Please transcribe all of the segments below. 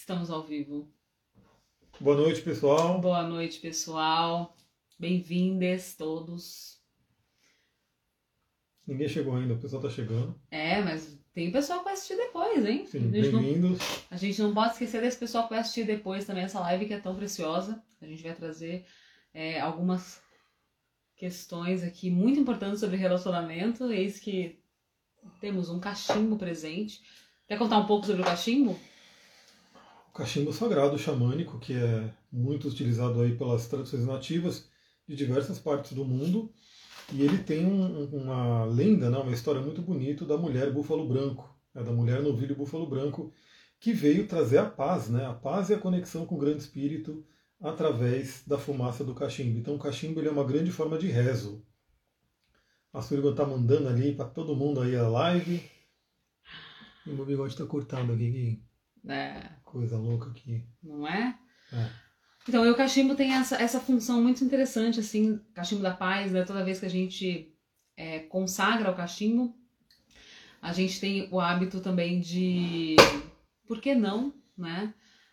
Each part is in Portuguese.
Estamos ao vivo. Boa noite, pessoal. Boa noite, pessoal. Bem-vindos todos. Ninguém chegou ainda, o pessoal tá chegando. É, mas tem pessoal que vai assistir depois, hein? Sim, bem-vindos. A gente não pode esquecer desse pessoal que vai assistir depois também essa live que é tão preciosa. A gente vai trazer é, algumas questões aqui muito importantes sobre relacionamento. Eis que temos um cachimbo presente. Quer contar um pouco sobre o cachimbo? O cachimbo sagrado xamânico, que é muito utilizado aí pelas tradições nativas de diversas partes do mundo. E ele tem um, uma lenda, né, uma história muito bonita da mulher búfalo branco, né, da mulher novilho búfalo branco, que veio trazer a paz, né, a paz e a conexão com o grande espírito através da fumaça do cachimbo. Então o cachimbo ele é uma grande forma de rezo. A Surga está mandando ali para todo mundo aí a live. E meu bigode está cortado aqui. É. Coisa louca aqui. Não é? É. Então, e o cachimbo tem essa, essa função muito interessante, assim, cachimbo da paz, né? Toda vez que a gente é, consagra o cachimbo, a gente tem o hábito também de, por que não, né?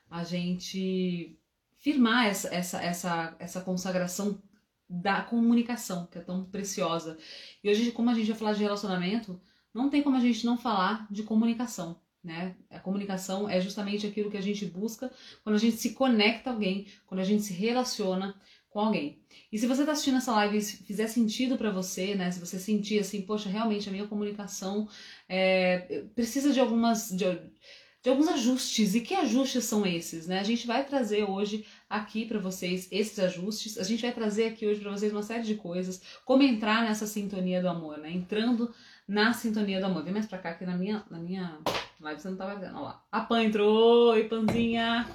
A gente firmar essa, essa, essa, essa consagração da comunicação, que é tão preciosa. E hoje, como a gente vai falar de relacionamento, não tem como a gente não falar de comunicação. Né? A comunicação é justamente aquilo que a gente busca quando a gente se conecta a alguém, quando a gente se relaciona com alguém. E se você está assistindo essa live e fizer sentido para você, né? Se você sentir assim, poxa, realmente a minha comunicação é, precisa de algumas de, de, alguns ajustes. E que ajustes são esses, né? A gente vai trazer hoje aqui para vocês esses ajustes. A gente vai trazer aqui hoje para vocês uma série de coisas, como entrar nessa sintonia do amor, né? Entrando na sintonia do amor. Vem mais para cá que na minha na minha Live você não tava vendo. Olha lá. A Pan entrou. Oi, Panzinha.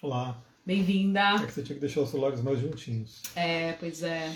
Olá. Bem-vinda. É que você tinha que deixar os celulares mais juntinhos. É, pois é.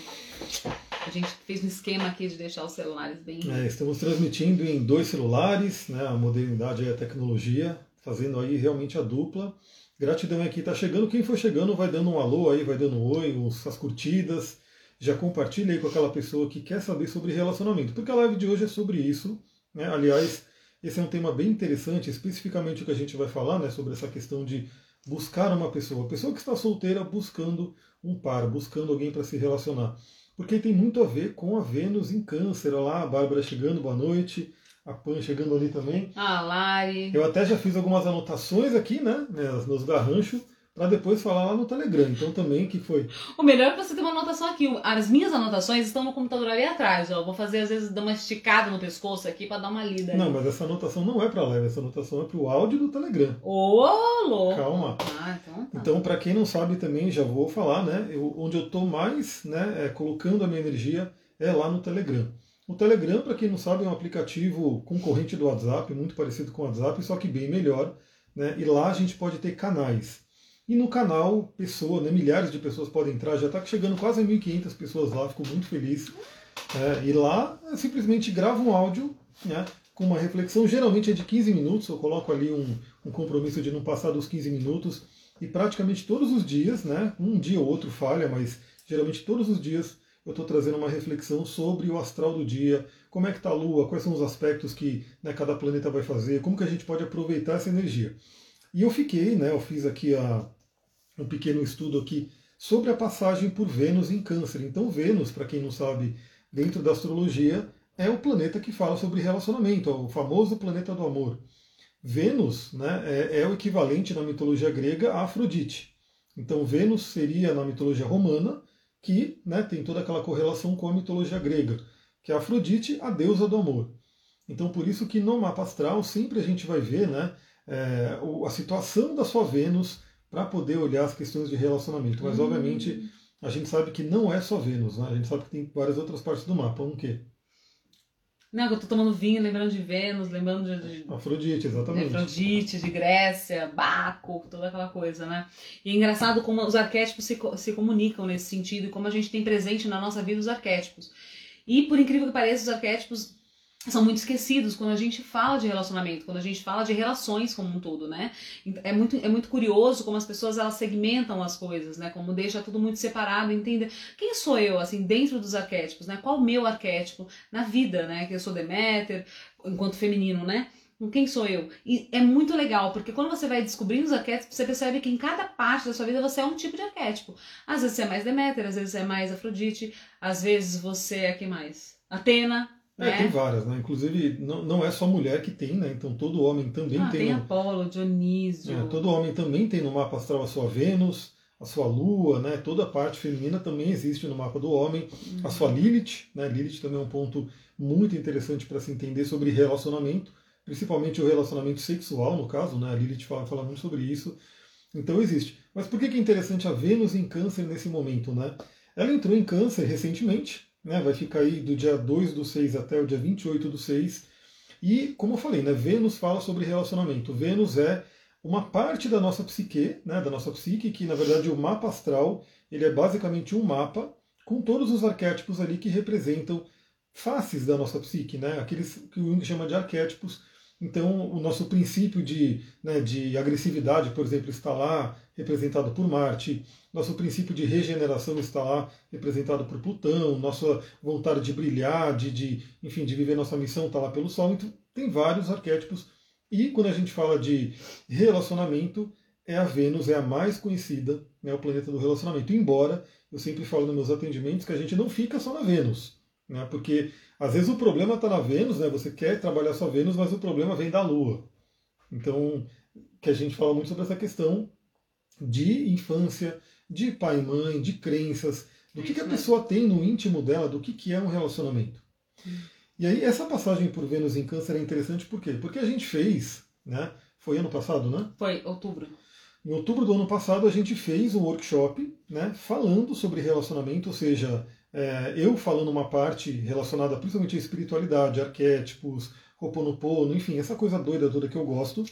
A gente fez um esquema aqui de deixar os celulares bem. É, estamos transmitindo em dois celulares, né? A modernidade e a tecnologia, fazendo aí realmente a dupla. Gratidão aqui, tá chegando. Quem for chegando vai dando um alô aí, vai dando um oi, as curtidas. Já compartilha aí com aquela pessoa que quer saber sobre relacionamento, porque a live de hoje é sobre isso. Né? Aliás, esse é um tema bem interessante, especificamente o que a gente vai falar, né, sobre essa questão de buscar uma pessoa, a pessoa que está solteira buscando um par, buscando alguém para se relacionar. Porque tem muito a ver com a Vênus em Câncer. Olha lá, a Bárbara chegando, boa noite. A Pan chegando ali também. Ah, Lari. Eu até já fiz algumas anotações aqui, né, nos garranchos para depois falar lá no Telegram. Então também que foi. O melhor é você ter uma anotação aqui. As minhas anotações estão no computador ali atrás. Ó. vou fazer às vezes dar uma esticada no pescoço aqui para dar uma lida. Não, mas essa anotação não é para live, essa anotação é para o áudio do Telegram. Ô, louco! Calma. Ah, então tá. Então, para quem não sabe também, já vou falar, né? Eu, onde eu estou mais né, é, colocando a minha energia é lá no Telegram. O Telegram, para quem não sabe, é um aplicativo concorrente do WhatsApp, muito parecido com o WhatsApp, só que bem melhor. Né? E lá a gente pode ter canais. E no canal, pessoa, né, milhares de pessoas podem entrar, já está chegando quase a 1.500 pessoas lá, fico muito feliz. É, e lá eu simplesmente gravo um áudio né, com uma reflexão, geralmente é de 15 minutos, eu coloco ali um, um compromisso de não passar dos 15 minutos, e praticamente todos os dias, né, um dia ou outro falha, mas geralmente todos os dias eu estou trazendo uma reflexão sobre o astral do dia, como é que está a Lua, quais são os aspectos que né, cada planeta vai fazer, como que a gente pode aproveitar essa energia. E eu fiquei, né, eu fiz aqui a, um pequeno estudo aqui sobre a passagem por Vênus em Câncer. Então, Vênus, para quem não sabe, dentro da astrologia, é o planeta que fala sobre relacionamento, é o famoso planeta do amor. Vênus né, é, é o equivalente na mitologia grega a Afrodite. Então, Vênus seria na mitologia romana, que né, tem toda aquela correlação com a mitologia grega, que é Afrodite, a deusa do amor. Então, por isso que no mapa astral sempre a gente vai ver né, é, a situação da sua Vênus para poder olhar as questões de relacionamento. Mas, obviamente, hum. a gente sabe que não é só Vênus, né? A gente sabe que tem várias outras partes do mapa. Um quê? Não, eu tô tomando vinho, lembrando de Vênus, lembrando de. de Afrodite, exatamente. Afrodite, de Grécia, Baco, toda aquela coisa, né? E é engraçado como os arquétipos se, se comunicam nesse sentido e como a gente tem presente na nossa vida os arquétipos. E, por incrível que pareça, os arquétipos são muito esquecidos quando a gente fala de relacionamento, quando a gente fala de relações como um todo, né? É muito, é muito curioso como as pessoas elas segmentam as coisas, né? Como deixa tudo muito separado, entenda quem sou eu, assim, dentro dos arquétipos, né? Qual o meu arquétipo na vida, né? Que eu sou Deméter, enquanto feminino, né? quem sou eu. E é muito legal, porque quando você vai descobrindo os arquétipos, você percebe que em cada parte da sua vida você é um tipo de arquétipo. Às vezes você é mais Deméter, às vezes você é mais Afrodite, às vezes você é quem mais? Atena. É, né? tem várias, né? Inclusive, não, não é só mulher que tem, né? Então todo homem também ah, tem. Tem no... Apolo, Dionísio. É, todo homem também tem no mapa astral a sua Vênus, a sua Lua, né? Toda a parte feminina também existe no mapa do homem. Uhum. A sua Lilith, né? Lilith também é um ponto muito interessante para se entender sobre relacionamento, principalmente o relacionamento sexual, no caso, né? A Lilith fala, fala muito sobre isso. Então existe. Mas por que, que é interessante a Vênus em Câncer nesse momento, né? Ela entrou em Câncer recentemente, né? Vai ficar aí do dia 2 do 6 até o dia 28 do 6. E, como eu falei, né? Vênus fala sobre relacionamento. Vênus é uma parte da nossa psique, né? Da nossa psique, que na verdade o mapa astral, ele é basicamente um mapa com todos os arquétipos ali que representam faces da nossa psique, né? aqueles que o Jung chama de arquétipos. Então, o nosso princípio de, né, de agressividade, por exemplo, está lá representado por Marte, nosso princípio de regeneração está lá representado por Plutão, nossa vontade de brilhar, de, de enfim, de viver nossa missão está lá pelo Sol. Então, tem vários arquétipos. E quando a gente fala de relacionamento, é a Vênus, é a mais conhecida, né, o planeta do relacionamento. Embora eu sempre falo nos meus atendimentos que a gente não fica só na Vênus. Né? Porque às vezes o problema está na Vênus, né? você quer trabalhar sua Vênus, mas o problema vem da Lua. Então, que a gente fala muito sobre essa questão de infância, de pai e mãe, de crenças, do que, que a pessoa tem no íntimo dela, do que, que é um relacionamento. E aí, essa passagem por Vênus em Câncer é interessante por quê? Porque a gente fez, né? Foi ano passado, né? Foi, outubro. Em outubro do ano passado, a gente fez um workshop né, falando sobre relacionamento, ou seja, é, eu falando uma parte relacionada principalmente à espiritualidade, arquétipos, Ho'oponopono, enfim, essa coisa doida toda que eu gosto.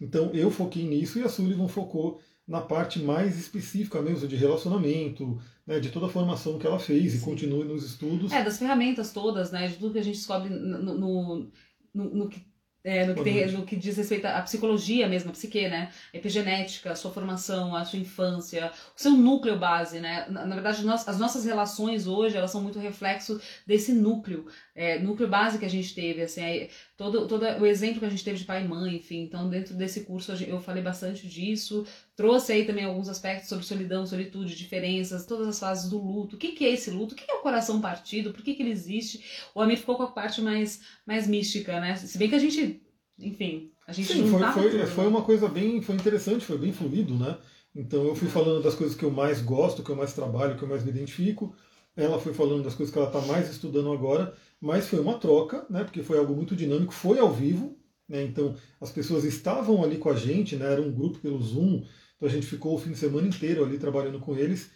Então eu foquei nisso e a Sullivan focou na parte mais específica mesmo de relacionamento, né, de toda a formação que ela fez Sim. e continua nos estudos. É, das ferramentas todas, né, de tudo que a gente descobre no, no, no, no que é, no, que tem, no que diz respeito à psicologia mesmo, a psique, né? Epigenética, a sua formação, a sua infância, o seu núcleo base, né? Na, na verdade, nós, as nossas relações hoje, elas são muito reflexo desse núcleo, é, núcleo base que a gente teve, assim, é, todo, todo o exemplo que a gente teve de pai e mãe, enfim. Então, dentro desse curso, eu falei bastante disso, trouxe aí também alguns aspectos sobre solidão, solitude, diferenças, todas as fases do luto. O que, que é esse luto? O que, que é o coração partido? Por que, que ele existe? O Amir ficou com a parte mais, mais mística, né? Se bem que a gente enfim, a gente Sim, foi, foi, tudo, foi né? uma coisa bem, foi interessante, foi bem fluido, né? Então eu fui falando das coisas que eu mais gosto, que eu mais trabalho, que eu mais me identifico. Ela foi falando das coisas que ela está mais estudando agora, mas foi uma troca, né? Porque foi algo muito dinâmico, foi ao vivo, né? Então as pessoas estavam ali com a gente, né? Era um grupo pelo Zoom, então a gente ficou o fim de semana inteiro ali trabalhando com eles.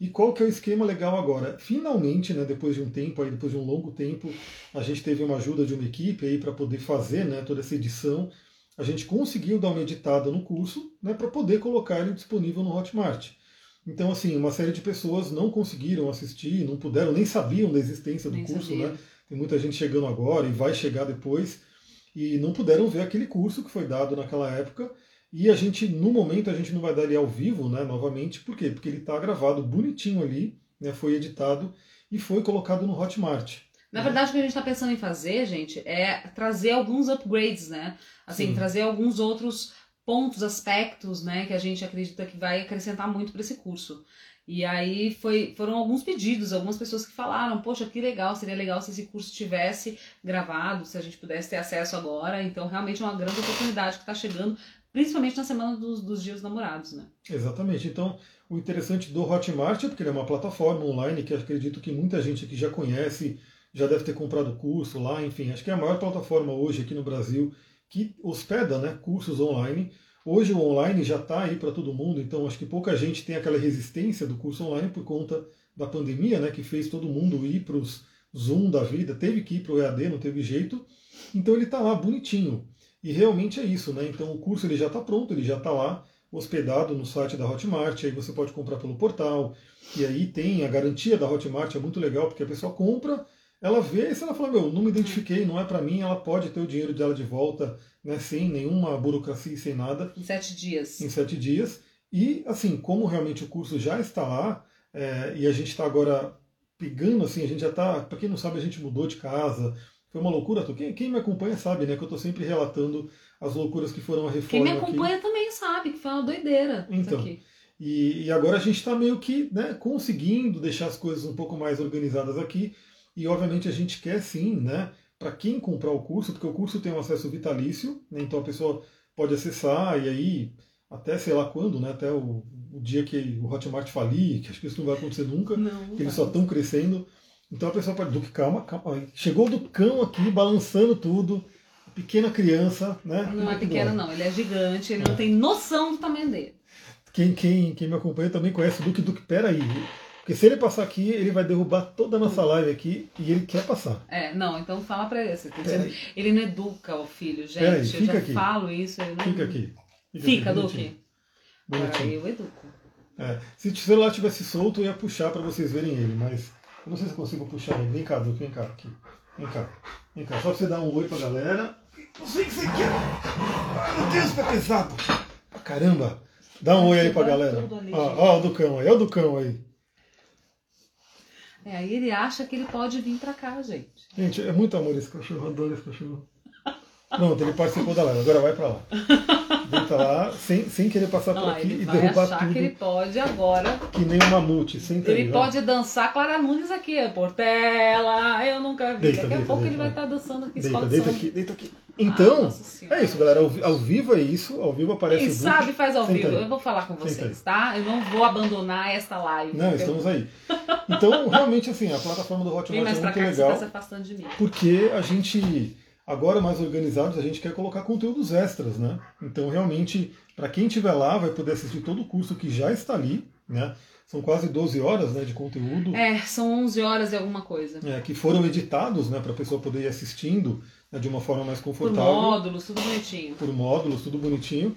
E qual que é o esquema legal agora? Finalmente, né, depois de um tempo, aí, depois de um longo tempo, a gente teve uma ajuda de uma equipe aí para poder fazer né, toda essa edição. A gente conseguiu dar uma editada no curso né, para poder colocar ele disponível no Hotmart. Então, assim, uma série de pessoas não conseguiram assistir, não puderam, nem sabiam da existência do Nem curso, sabia. né? Tem muita gente chegando agora e vai chegar depois, e não puderam ver aquele curso que foi dado naquela época. E a gente, no momento, a gente não vai dar ele ao vivo, né, novamente, por quê? Porque ele está gravado bonitinho ali, né, foi editado e foi colocado no Hotmart. Na verdade, o que a gente está pensando em fazer, gente, é trazer alguns upgrades, né? Assim, Sim. trazer alguns outros pontos, aspectos, né, que a gente acredita que vai acrescentar muito para esse curso. E aí foi, foram alguns pedidos, algumas pessoas que falaram, poxa, que legal, seria legal se esse curso tivesse gravado, se a gente pudesse ter acesso agora. Então, realmente é uma grande oportunidade que está chegando, principalmente na semana dos, dos dias namorados, né? Exatamente. Então, o interessante do Hotmart é porque ele é uma plataforma online que acredito que muita gente aqui já conhece, já deve ter comprado o curso lá, enfim, acho que é a maior plataforma hoje aqui no Brasil que hospeda né, cursos online. Hoje o online já está aí para todo mundo, então acho que pouca gente tem aquela resistência do curso online por conta da pandemia, né, que fez todo mundo ir para os Zoom da vida, teve que ir para o EAD, não teve jeito. Então ele está lá bonitinho. E realmente é isso, né? Então o curso ele já está pronto, ele já está lá hospedado no site da Hotmart, aí você pode comprar pelo portal. E aí tem a garantia da Hotmart, é muito legal, porque a pessoa compra, ela vê, e se ela fala, meu, não me identifiquei, não é para mim, ela pode ter o dinheiro dela de volta, né, sem nenhuma burocracia, sem nada, Em sete dias. em sete dias. E assim, como realmente o curso já está lá, é, e a gente está agora pegando, assim, a gente já está, para quem não sabe, a gente mudou de casa, Foi uma loucura. Quem, quem me acompanha sabe, né? Que eu estou sempre relatando as loucuras que foram a reforma. Quem me acompanha aqui. também sabe que foi uma doideira. Então. E, e, agora a gente está meio que né, conseguindo deixar as coisas um pouco mais organizadas aqui. E obviamente a gente quer sim, né? Para quem comprar o curso, porque o curso tem um acesso vitalício, né, então a pessoa pode acessar e aí até sei lá quando, né? Até o, o dia que o Hotmart falir, que acho que isso não vai acontecer nunca, não, que eles só estão crescendo. Então a pessoa pode. Duque, calma, calma. Chegou do cão aqui, balançando tudo. Pequena criança, né? Não é pequeno, não, ele é gigante, ele é. não tem noção do tamanho dele. Quem, quem, quem me acompanha também conhece o Duque Duque, peraí. Porque se ele passar aqui, ele vai derrubar toda a nossa live aqui e ele quer passar. É, não, então fala pra ele. Ele não educa o filho, gente. Peraí, eu já aqui. falo isso. Ele não... Fica aqui. Fica, fica Duque. Aí eu educo. É, se o celular tivesse solto, eu ia puxar para vocês verem ele, mas eu não sei se eu consigo puxar ele. Vem cá, Duque, vem cá. Aqui. Vem cá. Vem cá. Só pra você dar um oi pra galera. Não sei o que você quer. Ah, meu Deus, tá pesado. Caramba. Dá um oi aí pra galera. Ó, ó, o Ducão aí. É o Ducão aí. É, aí ele acha que ele pode vir pra cá, gente. Gente, é muito amor esse cachorro. Adoro esse cachorro. Pronto, ele participou da live. Agora vai pra lá. Deita lá, sem, sem querer passar não, por aqui e derrubar achar tudo. que ele pode agora. Que nem um mamute, senta Ele aí, pode dançar Clara Nunes aqui, Portela, eu nunca vi. Deita, Daqui a deita, pouco deita, ele vai estar dançando aqui Deita, deita de aqui, deita aqui. Então, ah, é isso, galera. Ao, ao, vivo é isso. Ao vivo aparece Quem o sabe faz ao vivo. aí. Eu vou falar com vocês, tá? Eu não vou abandonar esta live. Não, estamos aí. Então, realmente, assim, a plataforma do Hotmart é muito cá, legal. você tá se afastando de mim. Porque a gente, agora mais organizados, a gente quer colocar conteúdos extras, né? Então, realmente, para quem estiver lá, vai poder assistir todo o curso que já está ali, né? São quase 12 horas né, de conteúdo. É, são 11 horas e alguma coisa. É, que foram editados né, para a pessoa poder ir assistindo né, de uma forma mais confortável. Por módulos, tudo bonitinho. Por módulos, tudo bonitinho.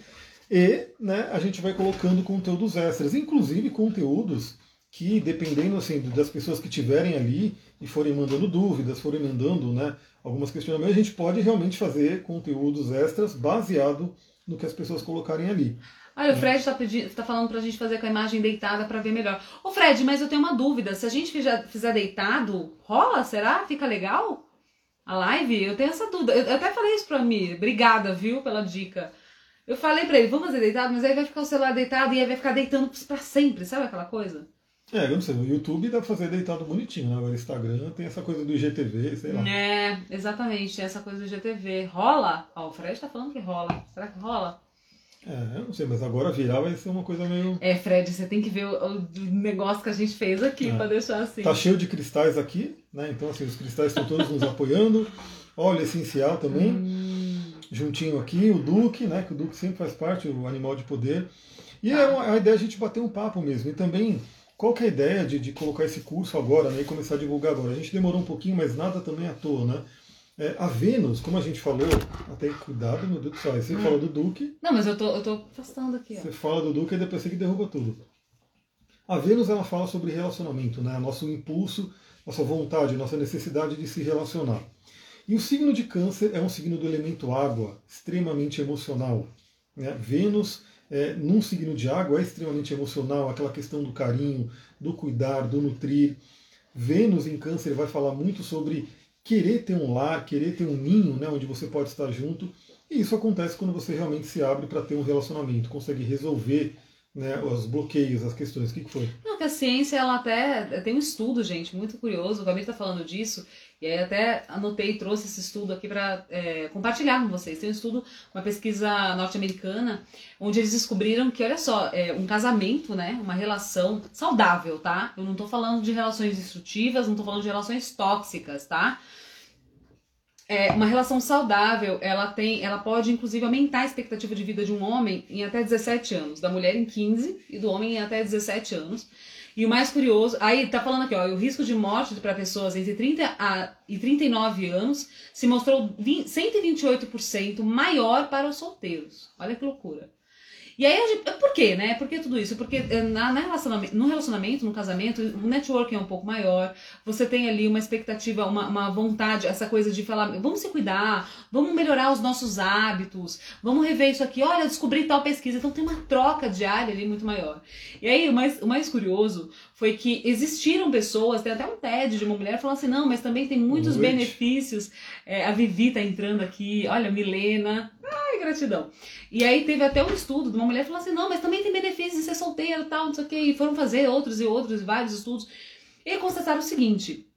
E né, a gente vai colocando conteúdos extras, inclusive conteúdos que, dependendo assim, das pessoas que tiverem ali e forem mandando dúvidas, forem mandando né, algumas questionamentos, a gente pode realmente fazer conteúdos extras baseado no que as pessoas colocarem ali. Olha, o Fred está tá falando pra gente fazer com a imagem deitada para ver melhor. Ô Fred, mas eu tenho uma dúvida. Se a gente fizer, fizer deitado, rola? Será? Fica legal? A live? Eu tenho essa dúvida. Eu até falei isso pra mim. Obrigada, viu, pela dica. Eu falei pra ele, vamos fazer deitado, mas aí vai ficar o celular deitado e aí vai ficar deitando pra sempre, sabe aquela coisa? É, eu não sei, no YouTube dá pra fazer deitado bonitinho, né? Agora Instagram tem essa coisa do IGTV, sei lá. É, exatamente, essa coisa do IGTV. Rola? Ó, o Fred tá falando que rola. Será que rola? É, eu não sei, mas agora virar vai ser uma coisa meio. É, Fred, você tem que ver o, o negócio que a gente fez aqui é. pra deixar assim. Tá cheio de cristais aqui, né? Então, assim, os cristais estão todos nos apoiando. Óleo essencial também. Hum. Juntinho aqui, o Duque, né? Que o Duque sempre faz parte, o animal de poder. E tá. é uma, a ideia é a gente bater um papo mesmo. E também, qual que é a ideia de, de colocar esse curso agora, né? E começar a divulgar agora? A gente demorou um pouquinho, mas nada também à toa, né? É, a Vênus, como a gente falou, até cuidado, meu Deus do céu. Você hum. fala do Duque. Não, mas eu tô, eu tô afastando aqui. Ó. Você fala do Duque e depois você que derruba tudo. A Vênus ela fala sobre relacionamento, né? Nosso impulso, nossa vontade, nossa necessidade de se relacionar. E o signo de Câncer é um signo do elemento água, extremamente emocional. Né? Vênus, é, num signo de água, é extremamente emocional, aquela questão do carinho, do cuidar, do nutrir. Vênus em Câncer vai falar muito sobre querer ter um lar, querer ter um ninho, né, onde você pode estar junto. E isso acontece quando você realmente se abre para ter um relacionamento, consegue resolver né, os bloqueios, as questões. O que, que foi? Não, que a ciência, ela até tem um estudo, gente, muito curioso. O Gabriel está falando disso, e aí até anotei e trouxe esse estudo aqui para é, compartilhar com vocês. Tem um estudo, uma pesquisa norte-americana, onde eles descobriram que, olha só, é, um casamento, né, uma relação saudável, tá? Eu não estou falando de relações destrutivas, não estou falando de relações tóxicas, tá? É, uma relação saudável, ela tem, ela pode inclusive aumentar a expectativa de vida de um homem em até 17 anos, da mulher em 15 e do homem em até 17 anos. E o mais curioso, aí tá falando aqui, ó, o risco de morte para pessoas entre 30 a, e 39 anos se mostrou 20, 128% maior para os solteiros. Olha que loucura. E aí, gente, por quê, né? Por que tudo isso? Porque eh, na, na relacionamento, no relacionamento, no casamento, o networking é um pouco maior, você tem ali uma expectativa, uma, uma vontade, essa coisa de falar, vamos se cuidar, vamos melhorar os nossos hábitos, vamos rever isso aqui, olha, descobri tal pesquisa. Então tem uma troca diária ali muito maior. E aí, o mais, o mais curioso foi que existiram pessoas, tem até um TED de uma mulher falando assim, não, mas também tem muitos benefícios. É, a Vivi tá entrando aqui, olha, Milena, ai, gratidão. E aí teve até um estudo de uma mulher falando assim, não, mas também tem benefícios de ser solteiro e tal, não sei o quê. E foram fazer outros e outros, vários estudos. E constataram o seguinte,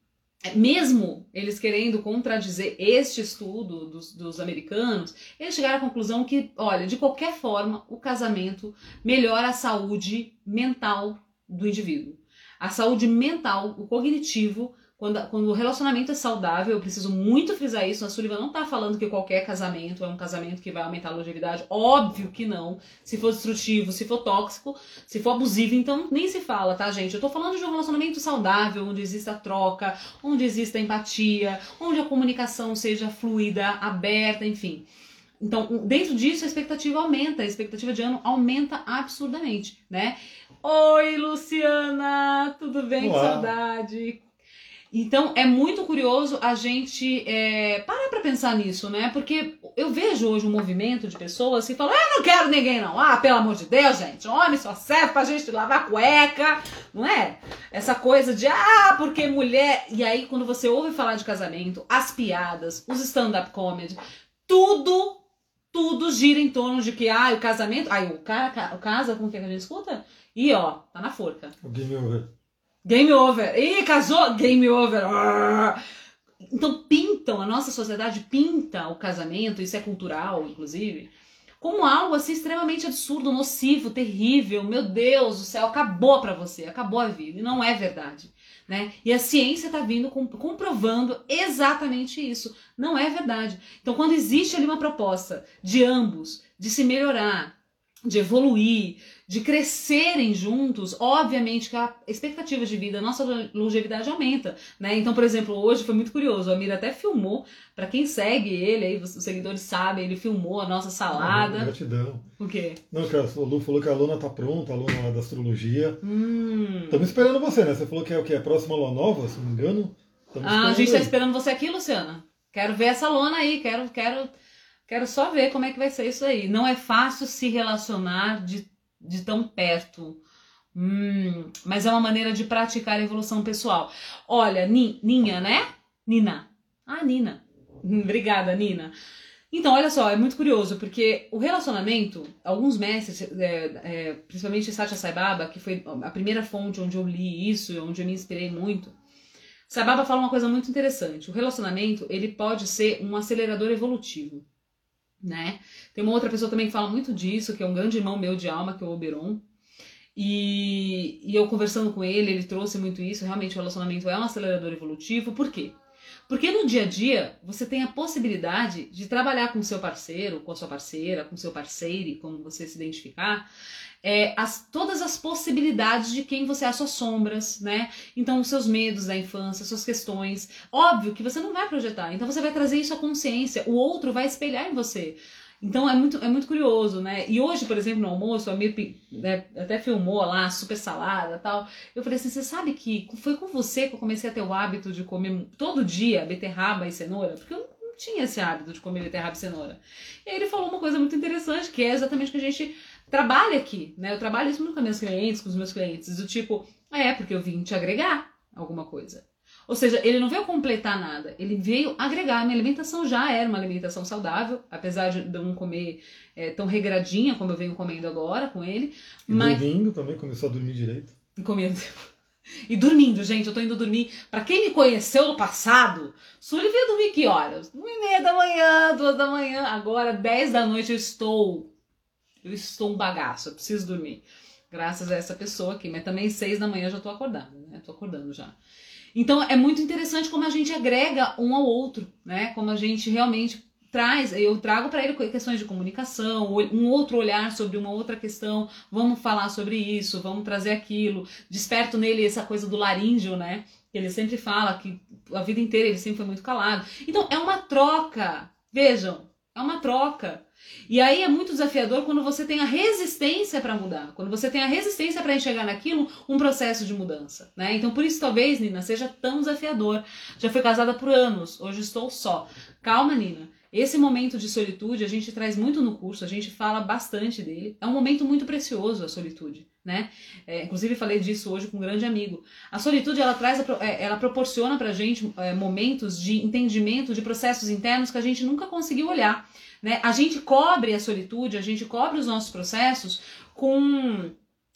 é, mesmo eles querendo contradizer este estudo dos, dos, americanos, eles chegaram à conclusão que, olha, de qualquer forma, o casamento melhora a saúde mental do indivíduo. A saúde mental, o cognitivo, quando, quando o relacionamento é saudável, eu preciso muito frisar isso. A Sullivan não tá falando que qualquer casamento é um casamento que vai aumentar a longevidade. Óbvio que não. Se for destrutivo, se for tóxico, se for abusivo, então nem se fala, tá, gente? Eu tô falando de um relacionamento saudável, onde exista troca, onde exista empatia, onde a comunicação seja fluida, aberta, enfim. Então, dentro disso, a expectativa aumenta, a expectativa de ano aumenta absurdamente, né? Oi, Luciana! Tudo bem? Olá. Que saudade! Então é muito curioso a gente é, parar para pensar nisso, né? Porque eu vejo hoje um movimento de pessoas que falam: eu não quero ninguém, não. Ah, pelo amor de Deus, gente, homem só serve pra gente lavar cueca, não é? Essa coisa de ah, porque mulher. E aí, quando você ouve falar de casamento, as piadas, os stand-up comedy, tudo, tudo gira em torno de que ah, o casamento. Aí o cara o casa com quem a gente escuta? E ó, tá na forca. O game over. Game over. Ih, casou? Game over. Então pintam, a nossa sociedade pinta o casamento, isso é cultural, inclusive, como algo assim extremamente absurdo, nocivo, terrível. Meu Deus do céu, acabou para você, acabou a vida. E não é verdade. Né? E a ciência está vindo comprovando exatamente isso. Não é verdade. Então, quando existe ali uma proposta de ambos de se melhorar, de evoluir, de crescerem juntos, obviamente que a expectativa de vida, a nossa longevidade aumenta, né? Então, por exemplo, hoje foi muito curioso, o Amir até filmou, para quem segue ele, aí os seguidores sabem, ele filmou a nossa salada. Ah, gratidão. O quê? Não, cara, o Lu falou que a Luna tá pronta, a Luna da astrologia. Hum. Estamos esperando você, né? Você falou que é o que? A próxima lua nova, se não me engano? ah, a gente tá esperando você aqui, Luciana. Quero ver essa lona aí, quero, quero Quero só ver como é que vai ser isso aí. Não é fácil se relacionar de, de tão perto. Hum, mas é uma maneira de praticar a evolução pessoal. Olha, Ni, Ninha, né? Nina. Ah, Nina. Obrigada, Nina. Então, olha só, é muito curioso, porque o relacionamento, alguns mestres, é, é, principalmente Satya Sai Baba, que foi a primeira fonte onde eu li isso, onde eu me inspirei muito, Sai Baba fala uma coisa muito interessante. O relacionamento, ele pode ser um acelerador evolutivo né? Tem uma outra pessoa também que fala muito disso, que é um grande irmão meu de alma, que é o Oberon. E, e eu conversando com ele, ele trouxe muito isso. Realmente, o relacionamento é um acelerador evolutivo. Por quê? Porque no dia a dia você tem a possibilidade de trabalhar com seu parceiro, com a sua parceira, com seu parceiro, como você se identificar, é, as, todas as possibilidades de quem você é, as suas sombras, né? Então, os seus medos da infância, suas questões. Óbvio que você não vai projetar, então você vai trazer isso à consciência, o outro vai espelhar em você. Então é muito, é muito curioso, né? E hoje, por exemplo, no almoço, a Mir né, até filmou lá, super salada tal. Eu falei assim: você sabe que foi com você que eu comecei a ter o hábito de comer todo dia beterraba e cenoura? Porque eu não tinha esse hábito de comer beterraba e cenoura. E aí ele falou uma coisa muito interessante, que é exatamente o que a gente trabalha aqui, né? Eu trabalho isso muito com meus clientes, com os meus clientes, do tipo, é, porque eu vim te agregar alguma coisa. Ou seja, ele não veio completar nada, ele veio agregar. Minha alimentação já era uma alimentação saudável, apesar de eu não comer é, tão regradinha como eu venho comendo agora com ele. E mas... dormindo também, começou a dormir direito. Comendo. E dormindo, gente, eu tô indo dormir. Para quem me conheceu no passado, Sully veio dormir que horas? Uma e meia da manhã, duas da manhã. Agora, dez da noite, eu estou eu estou um bagaço, eu preciso dormir. Graças a essa pessoa aqui. Mas também seis da manhã eu já estou acordando, né? Tô acordando já. Então é muito interessante como a gente agrega um ao outro, né? Como a gente realmente traz, eu trago para ele questões de comunicação, um outro olhar sobre uma outra questão, vamos falar sobre isso, vamos trazer aquilo, desperto nele essa coisa do laríngeo, né? Ele sempre fala que a vida inteira ele sempre foi muito calado. Então é uma troca, vejam, é uma troca. E aí é muito desafiador quando você tem a resistência para mudar, quando você tem a resistência para enxergar naquilo um processo de mudança, né? Então por isso talvez, Nina, seja tão desafiador. Já fui casada por anos, hoje estou só. Calma, Nina. Esse momento de solitude a gente traz muito no curso, a gente fala bastante dele. É um momento muito precioso a solitude, né? É, inclusive falei disso hoje com um grande amigo. A solitude ela traz, é, ela proporciona pra gente é, momentos de entendimento de processos internos que a gente nunca conseguiu olhar. Né? A gente cobre a solitude, a gente cobre os nossos processos com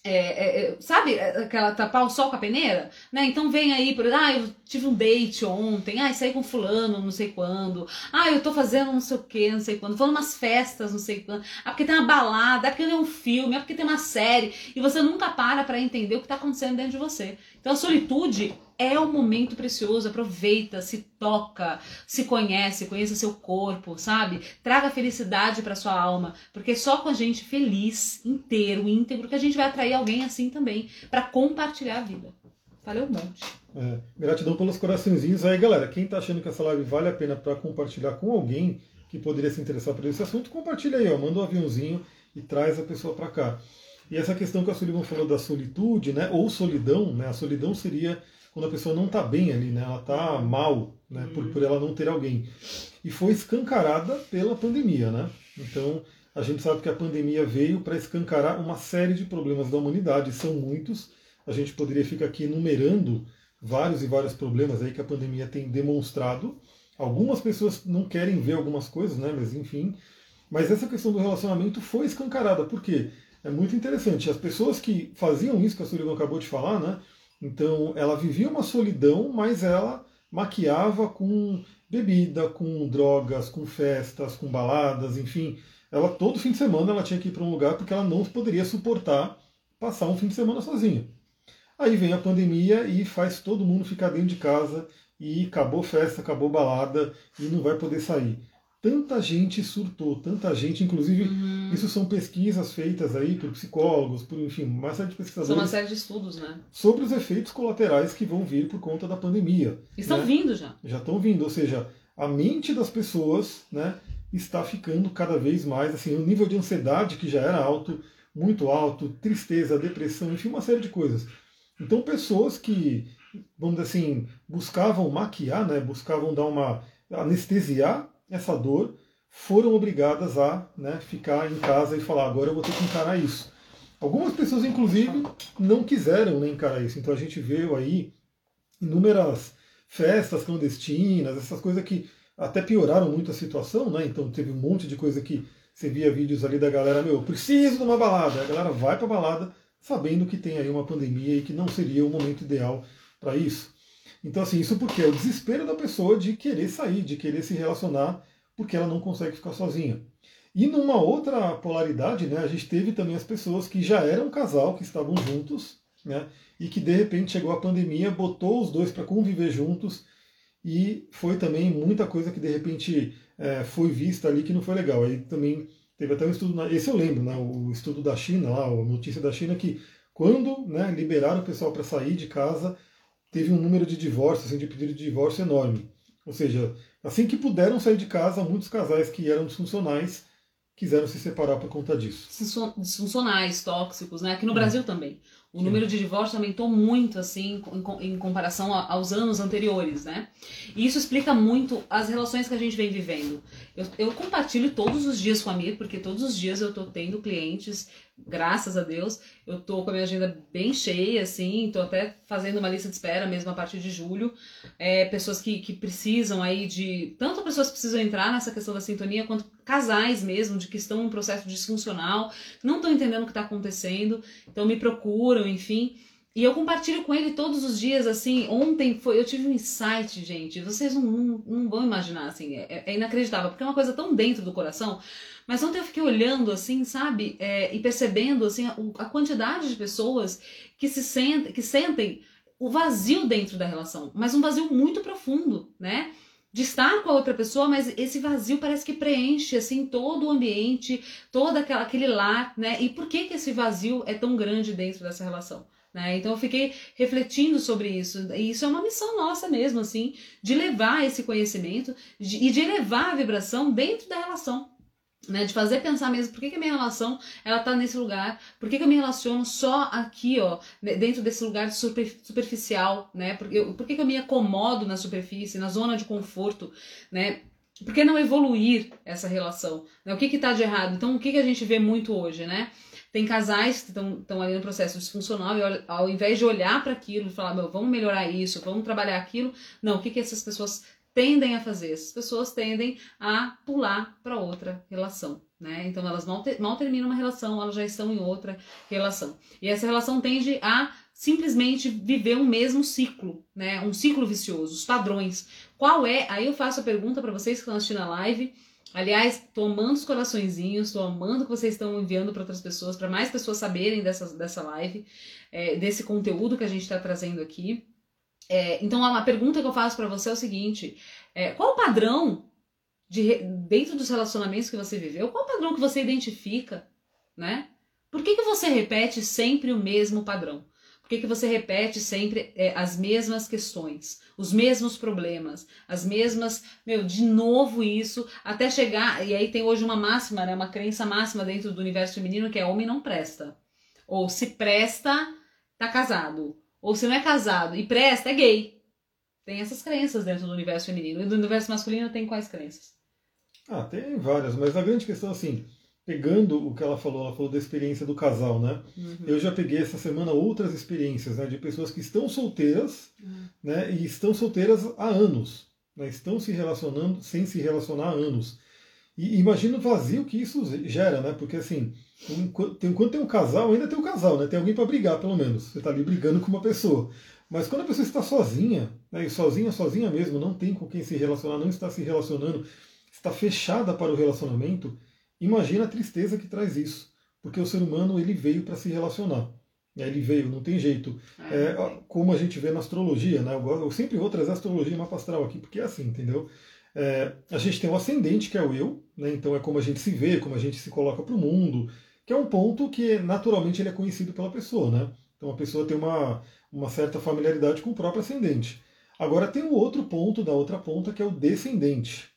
é, é, é, sabe aquela tapar o sol com a peneira? Né? Então vem aí, por ah, eu tive um date ontem, ah, saí com fulano, não sei quando, ah, eu tô fazendo não sei o que, não sei quando, falando umas festas, não sei quando, ah, porque tem uma balada, é porque tem um filme, é porque tem uma série, e você nunca para para entender o que tá acontecendo dentro de você. Então a solitude é um momento precioso, aproveita, se toca, se conhece, conheça seu corpo, sabe? Traga felicidade para sua alma, porque só com a gente feliz, inteiro, íntegro, que a gente vai atrair alguém assim também, para compartilhar a vida. Falei um monte. É, gratidão pelos coraçõezinhos aí, galera. Quem tá achando que essa live vale a pena para compartilhar com alguém que poderia se interessar por esse assunto, compartilha aí, ó, manda um aviãozinho e traz a pessoa para cá. E essa questão que a Sullivan falou da solitude, né, ou solidão, né, a solidão seria quando a pessoa não está bem ali, né? ela está mal, né? Por, por ela não ter alguém. E foi escancarada pela pandemia. Né? Então, a gente sabe que a pandemia veio para escancarar uma série de problemas da humanidade, são muitos. A gente poderia ficar aqui enumerando vários e vários problemas aí que a pandemia tem demonstrado. Algumas pessoas não querem ver algumas coisas, né? Mas enfim. Mas essa questão do relacionamento foi escancarada. Por quê? É muito interessante. As pessoas que faziam isso que a Sullivan acabou de falar, né? Então ela vivia uma solidão, mas ela maquiava com bebida, com drogas, com festas, com baladas, enfim. Ela todo fim de semana ela tinha que ir para um lugar porque ela não poderia suportar passar um fim de semana sozinha. Aí vem a pandemia e faz todo mundo ficar dentro de casa e acabou festa, acabou balada e não vai poder sair tanta gente surtou, tanta gente, inclusive uhum. isso são pesquisas feitas aí por psicólogos, por enfim, uma série de pesquisadores. São uma série de estudos, né? Sobre os efeitos colaterais que vão vir por conta da pandemia. Estão né? vindo já. Já estão vindo, ou seja, a mente das pessoas, né, está ficando cada vez mais assim, o nível de ansiedade que já era alto, muito alto, tristeza, depressão, enfim, uma série de coisas. Então, pessoas que, vamos dizer assim, buscavam maquiar, né, buscavam dar uma anestesiar essa dor, foram obrigadas a né, ficar em casa e falar, agora eu vou ter que encarar isso. Algumas pessoas, inclusive, não quiseram né, encarar isso. Então a gente vê aí inúmeras festas clandestinas, essas coisas que até pioraram muito a situação, né? Então teve um monte de coisa que você via vídeos ali da galera, meu, preciso de uma balada. A galera vai para balada sabendo que tem aí uma pandemia e que não seria o momento ideal para isso. Então, assim, isso porque é o desespero da pessoa de querer sair, de querer se relacionar, porque ela não consegue ficar sozinha. E numa outra polaridade, né, a gente teve também as pessoas que já eram casal, que estavam juntos, né, e que de repente chegou a pandemia, botou os dois para conviver juntos, e foi também muita coisa que de repente é, foi vista ali que não foi legal. Aí também teve até um estudo, esse eu lembro, né, o estudo da China, lá, a notícia da China, que quando né, liberaram o pessoal para sair de casa, teve um número de divórcios, assim, de pedido de divórcio enorme. Ou seja, assim que puderam sair de casa, muitos casais que eram disfuncionais quiseram se separar por conta disso. Disfuncionais, tóxicos, né? Aqui no é. Brasil também. O Sim. número de divórcios aumentou muito, assim, em, comparação aos anos anteriores, né? E isso explica muito as relações que a gente vem vivendo. Eu, eu compartilho todos os dias com a Mir, porque todos os dias eu estou tendo clientes graças a Deus, eu tô com a minha agenda bem cheia, assim, tô até fazendo uma lista de espera mesmo a partir de julho. É, pessoas que, que precisam aí de. Tanto pessoas que precisam entrar nessa questão da sintonia, quanto casais mesmo, de que estão num processo disfuncional, não estão entendendo o que está acontecendo, então me procuram, enfim. E eu compartilho com ele todos os dias, assim, ontem foi, eu tive um insight, gente, vocês não, não, não vão imaginar, assim, é, é, inacreditável, porque é uma coisa tão dentro do coração, mas ontem eu fiquei olhando, assim, sabe, é, e percebendo, assim, a, a, quantidade de pessoas que se sentem, que sentem o vazio dentro da relação, mas um vazio muito profundo, né? de estar com a outra pessoa, mas esse vazio parece que preenche assim todo o ambiente, todo aquela, aquele lar, né? E por que que esse vazio é tão grande dentro dessa relação? Né? Então eu fiquei refletindo sobre isso. E isso é uma missão nossa mesmo, assim, de levar esse conhecimento de, e de elevar a vibração dentro da relação. Né, de fazer pensar mesmo por que, que a minha relação ela tá nesse lugar, por que, que eu me relaciono só aqui, ó, dentro desse lugar super, superficial, né? Por, eu, por que, que eu me acomodo na superfície, na zona de conforto, né? Por que não evoluir essa relação? Né? O que está de errado? Então, o que, que a gente vê muito hoje, né? Tem casais que estão ali no processo disfuncional e ao invés de olhar para aquilo e falar, vamos melhorar isso, vamos trabalhar aquilo, não, o que, que essas pessoas tendem a fazer? Essas pessoas tendem a pular para outra relação. Né? Então elas mal, te, mal terminam uma relação, elas já estão em outra relação. E essa relação tende a simplesmente viver um mesmo ciclo, né? Um ciclo vicioso, os padrões. Qual é? Aí eu faço a pergunta para vocês que estão assistindo a live. Aliás, tô amando os coraçõezinhos, tô amando que vocês estão enviando para outras pessoas, para mais pessoas saberem dessa, dessa live, é, desse conteúdo que a gente está trazendo aqui. É, então, a pergunta que eu faço para você é o seguinte: é, qual o padrão de, dentro dos relacionamentos que você viveu? Qual o padrão que você identifica, né? Por que, que você repete sempre o mesmo padrão? Por que, que você repete sempre é, as mesmas questões, os mesmos problemas, as mesmas, meu, de novo isso, até chegar. E aí tem hoje uma máxima, né? Uma crença máxima dentro do universo feminino que é homem não presta. Ou se presta, tá casado. Ou se não é casado e presta, é gay. Tem essas crenças dentro do universo feminino. E do universo masculino tem quais crenças? Ah, tem várias, mas a grande questão assim, pegando o que ela falou, ela falou da experiência do casal, né? Uhum. Eu já peguei essa semana outras experiências, né, de pessoas que estão solteiras, uhum. né, e estão solteiras há anos, né, estão se relacionando sem se relacionar há anos. E imagina o vazio que isso gera, né? Porque assim, enquanto tem um casal, ainda tem um casal, né? Tem alguém para brigar, pelo menos. Você está ali brigando com uma pessoa. Mas quando a pessoa está sozinha, né, e sozinha, sozinha mesmo, não tem com quem se relacionar, não está se relacionando, está fechada para o relacionamento, imagina a tristeza que traz isso. Porque o ser humano ele veio para se relacionar. Ele veio, não tem jeito. É, é como a gente vê na astrologia, né? Eu, sempre vou trazer astrologia e mapa astral aqui, porque é assim, entendeu? É, a gente tem o ascendente, que é o eu, né? então é como a gente se vê, como a gente se coloca para o mundo, que é um ponto que naturalmente ele é conhecido pela pessoa. Né? Então a pessoa tem uma, uma certa familiaridade com o próprio ascendente. Agora tem o outro ponto da outra ponta, que é o descendente,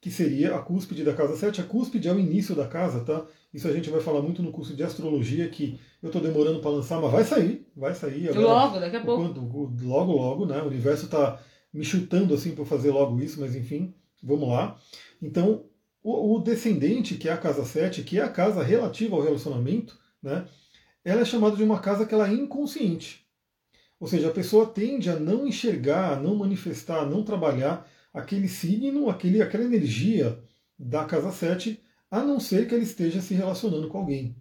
que seria a cúspide da casa 7. A cúspide é o início da casa, tá? Isso a gente vai falar muito no curso de astrologia, que eu estou demorando para lançar, mas vai sair, vai sair. Agora, logo, daqui a pouco. logo, logo, né? O universo está me chutando assim para fazer logo isso, mas enfim. Vamos lá. Então, o, o, descendente, que é a casa 7, que é a casa relativa ao relacionamento, né, ela é chamada de uma casa que ela é inconsciente. Ou seja, a pessoa tende a não enxergar, a não manifestar, a não trabalhar aquele signo, aquele, aquela energia da casa 7, a não ser que ela esteja se relacionando com alguém.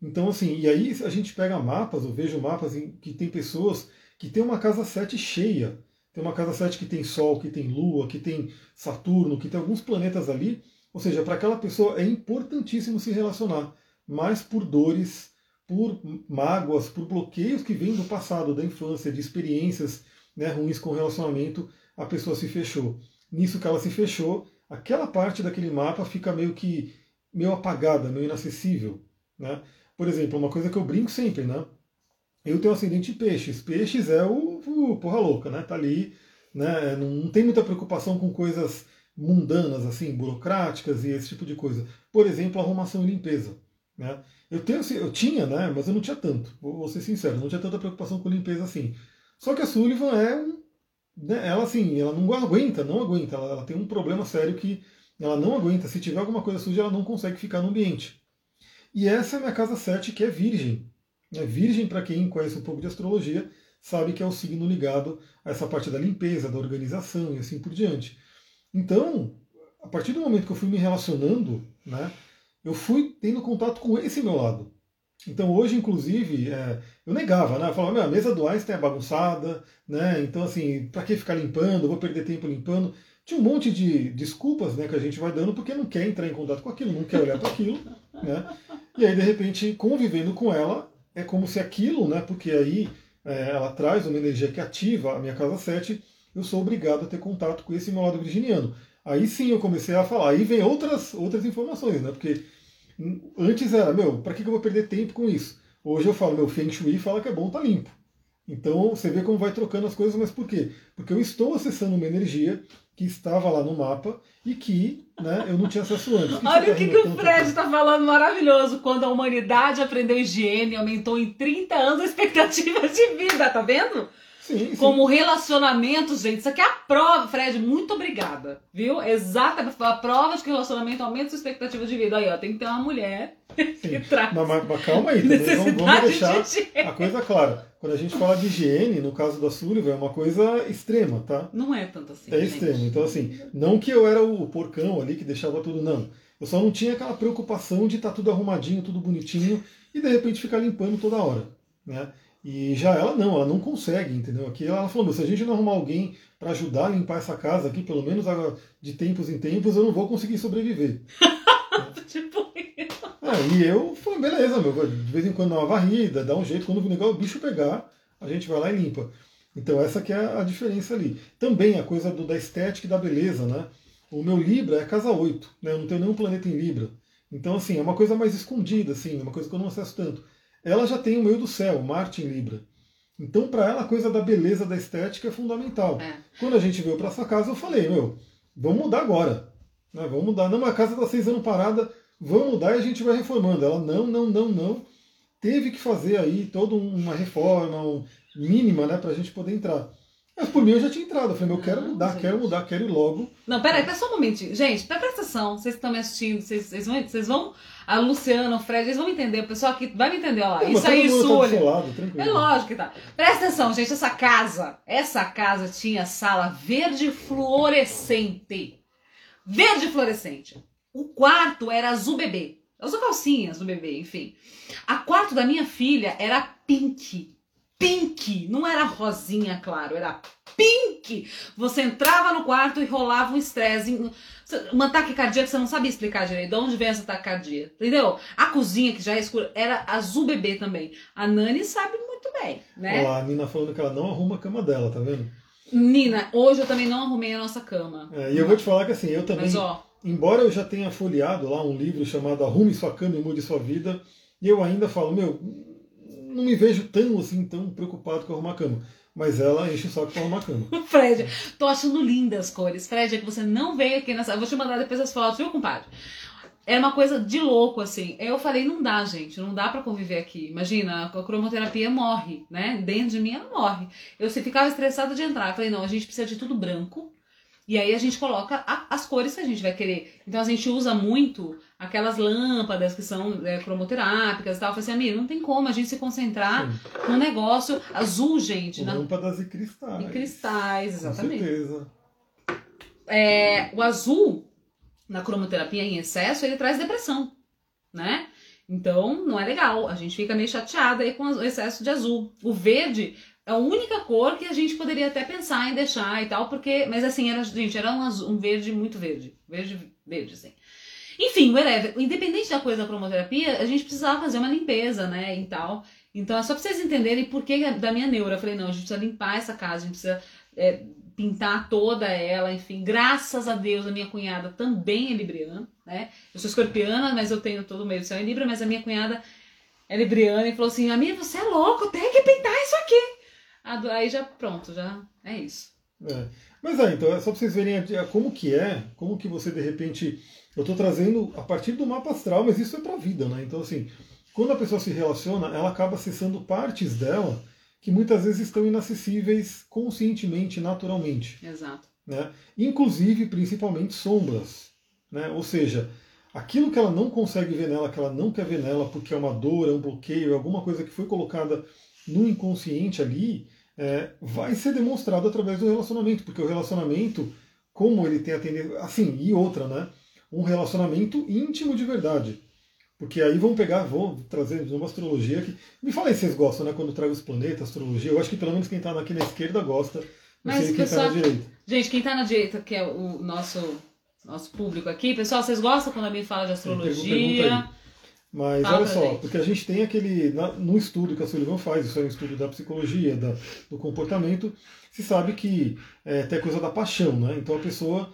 Então, assim, e aí a gente pega mapas, eu vejo mapas em que tem pessoas que têm uma casa 7 cheia. Tem uma casa 7 que tem Sol, que tem Lua, que tem Saturno, que tem alguns planetas ali. Ou seja, para aquela pessoa é importantíssimo se relacionar, mas por dores, por mágoas, por bloqueios que vêm do passado, da infância, de experiências né, ruins com o relacionamento, a pessoa se fechou. Nisso que ela se fechou, aquela parte daquele mapa fica meio que meio apagada, meio inacessível. Né? Por exemplo, uma coisa que eu brinco sempre, né? Eu tenho ascendente peixes. Peixes é o, o porra louca, né? Tá ali, né? Não, tem muita preocupação com coisas mundanas, assim, burocráticas e esse tipo de coisa. Por exemplo, arrumação e limpeza. Né? Eu, tenho, eu tinha, né? Mas eu não tinha tanto. Vou, ser sincero, não tinha tanta preocupação com limpeza assim. Só que a Sullivan é um. Né, ela assim, ela não aguenta, não aguenta. Ela, ela tem um problema sério que ela não aguenta. Se tiver alguma coisa suja, ela não consegue ficar no ambiente. E essa é a minha casa 7, que é virgem. Virgem, para quem conhece um pouco de astrologia, sabe que é o signo ligado a essa parte da limpeza, da organização e assim por diante. Então, a partir do momento que eu fui me relacionando, né, eu fui tendo contato com esse meu lado. Então hoje, inclusive, é, eu negava, né? Eu falava, a mesa do Einstein é bagunçada, né? Então, assim, para que ficar limpando? vou perder tempo limpando. Tinha um monte de desculpas né, que a gente vai dando porque não quer entrar em contato com aquilo, não quer olhar para aquilo. Né? E aí, de repente, convivendo com ela, é como se aquilo, né, porque aí é, ela traz uma energia que ativa a minha casa 7, eu sou obrigado a ter contato com esse meu lado virginiano. Aí sim eu comecei a falar, aí vem outras, outras informações, né, porque antes era, meu, para que eu vou perder tempo com isso? Hoje eu falo, meu, Feng Shui fala que é bom tá limpo. Então você vê como vai trocando as coisas, mas por quê? Porque eu estou acessando uma energia que estava lá no mapa e que né, eu não tinha acesso antes. Que Olha o que, que o Fred está falando maravilhoso. Quando a humanidade aprendeu higiene, aumentou em 30 anos a expectativa de vida, tá vendo? Sim, sim. Como relacionamentos, gente. Isso aqui é a prova, Fred. Muito obrigada. Viu? Exata a prova de que o relacionamento aumenta a expectativa de vida. Aí, ó, tem que ter uma mulher que traz. Mas, mas, mas calma aí, também. Vamos, vamos deixar de a coisa clara. Quando a gente fala de higiene, no caso da Sullivan, é uma coisa extrema, tá? Não é tanto assim. É extremo. Então, assim, não que eu era o porcão ali que deixava tudo, não. Eu só não tinha aquela preocupação de estar tá tudo arrumadinho, tudo bonitinho e de repente ficar limpando toda hora, né? E já ela não, ela não consegue, entendeu? Aqui ela falou, se a gente não arrumar alguém para ajudar a limpar essa casa aqui, pelo menos de tempos em tempos, eu não vou conseguir sobreviver. tipo é, e eu falei, beleza, meu, de vez em quando dá uma varrida, dá um jeito, quando o bicho pegar, a gente vai lá e limpa. Então essa que é a diferença ali. Também a coisa do, da estética e da beleza, né? O meu Libra é casa 8, né? Eu não tenho nenhum planeta em Libra. Então, assim, é uma coisa mais escondida, assim, uma coisa que eu não acesso tanto ela já tem o meio do céu, Marte em Libra. Então, para ela, a coisa da beleza, da estética é fundamental. É. Quando a gente veio para essa casa, eu falei, meu, vamos mudar agora. Né? Vamos mudar. Não, a casa está seis anos parada, vamos mudar e a gente vai reformando. Ela, não, não, não, não. Teve que fazer aí toda uma reforma um, mínima né, para a gente poder entrar. Mas por mim eu já tinha entrado. Eu falei, eu quero mudar, gente. quero mudar, quero ir logo. Não, peraí, pera só um momentinho. Gente, presta atenção, vocês que estão me assistindo, vocês, vocês, vão, vocês vão. A Luciana, o Fred, eles vão entender. O pessoal aqui vai me entender, ó lá. Não, isso aí, Sully. Tá é lógico que tá. Presta atenção, gente. Essa casa, essa casa tinha sala verde fluorescente. Verde fluorescente. O quarto era azul bebê. Azul calcinhas do bebê, enfim. A quarto da minha filha era pink pink, não era rosinha, claro, era pink. Você entrava no quarto e rolava um estresse, uma taquicardia que você não sabia explicar direito, de onde vem essa taquicardia, entendeu? A cozinha, que já é escura, era azul bebê também. A Nani sabe muito bem, né? Olha lá, a Nina falando que ela não arruma a cama dela, tá vendo? Nina, hoje eu também não arrumei a nossa cama. É, e eu vou te falar que assim, eu também, Mas, ó, embora eu já tenha folheado lá um livro chamado Arrume Sua Cama e Mude Sua Vida, e eu ainda falo, meu, não me vejo tão assim, tão preocupado com arrumar a cama. Mas ela enche o saco pra arrumar a cama. Fred, tô achando lindas as cores. Fred, é que você não veio aqui nessa. Eu vou te mandar depois as fotos, viu, compadre? É uma coisa de louco, assim. Eu falei, não dá, gente, não dá para conviver aqui. Imagina, a cromoterapia morre, né? Dentro de mim ela morre. Eu se ficava estressada de entrar. Eu falei, não, a gente precisa de tudo branco. E aí a gente coloca a, as cores que a gente vai querer. Então a gente usa muito aquelas lâmpadas que são é, cromoterápicas e tal. Eu falei assim, amigo, não tem como a gente se concentrar Sim. num negócio azul, gente. Na... Lâmpadas e cristais. E cristais, exatamente. Com certeza. É, o azul, na cromoterapia em excesso, ele traz depressão, né? Então, não é legal. A gente fica meio chateada aí com o excesso de azul. O verde é a única cor que a gente poderia até pensar em deixar e tal, porque. Mas assim, era, gente, era um, azul, um verde muito verde. Verde, verde, assim. Enfim, whatever. Independente da coisa da cromoterapia, a gente precisava fazer uma limpeza, né? E tal. Então é só pra vocês entenderem por que da minha neura. Eu falei, não, a gente precisa limpar essa casa, a gente precisa é, pintar toda ela, enfim. Graças a Deus, a minha cunhada também é libriana, né? Eu sou escorpiana, mas eu tenho todo o meio do céu em Libra, mas a minha cunhada é libriana e falou assim: Amiga, você é louco, tem que pintar isso aqui. Aí já pronto, já é isso. É. Mas é, então é só para vocês verem como que é, como que você de repente. Eu estou trazendo a partir do mapa astral, mas isso é para a vida, né? Então, assim, quando a pessoa se relaciona, ela acaba acessando partes dela que muitas vezes estão inacessíveis conscientemente, naturalmente. Exato. Né? Inclusive, principalmente, sombras. Né? Ou seja, aquilo que ela não consegue ver nela, que ela não quer ver nela, porque é uma dor, é um bloqueio, é alguma coisa que foi colocada no inconsciente ali, é, vai ser demonstrado através do relacionamento, porque o relacionamento, como ele tem a tendência. Assim, e outra, né? Um relacionamento íntimo de verdade. Porque aí vão pegar, vão trazer uma astrologia que. Me fala aí se vocês gostam, né? Quando traz os planetas, astrologia. Eu acho que pelo menos quem está aqui na esquerda gosta. Mas quem está na direita. Gente, quem está na direita, que é o nosso, nosso público aqui, pessoal, vocês gostam quando a mim fala de astrologia? Mas Fala olha só, porque a gente tem aquele. Na, no estudo que a Sullivan faz, isso é um estudo da psicologia, da, do comportamento, se sabe que é, tem a coisa da paixão, né? Então a pessoa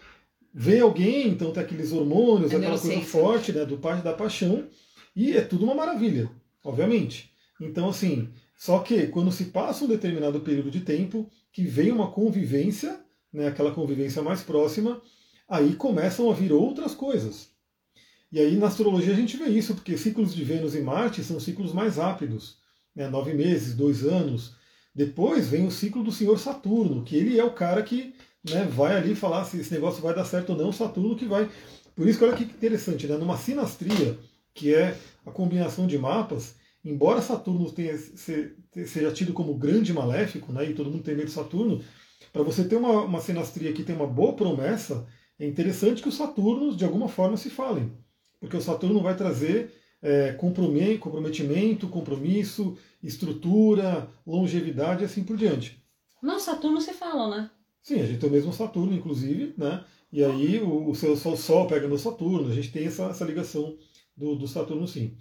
vê alguém, então tem aqueles hormônios, é aquela coisa forte né, do parte da paixão, e é tudo uma maravilha, obviamente. Então, assim, Só que quando se passa um determinado período de tempo, que vem uma convivência, né, aquela convivência mais próxima, aí começam a vir outras coisas. E aí na astrologia a gente vê isso, porque ciclos de Vênus e Marte são ciclos mais rápidos, né, nove meses, dois anos. Depois vem o ciclo do Senhor Saturno, que ele é o cara que né, vai ali falar se esse negócio vai dar certo ou não, Saturno que vai. Por isso que olha que interessante, né? numa sinastria, que é a combinação de mapas, embora Saturno tenha, seja tido como grande maléfico, né, e todo mundo tem medo de Saturno, para você ter uma, uma sinastria que tem uma boa promessa, é interessante que os Saturnos, de alguma forma, se falem. Porque o Saturno vai trazer é, comprometimento, compromisso, estrutura, longevidade e assim por diante. Não, Saturno se falam, né? Sim, a gente tem o mesmo Saturno, inclusive, né? E aí o, o seu Sol, Sol pega no Saturno, a gente tem essa, essa ligação do, do Saturno sim.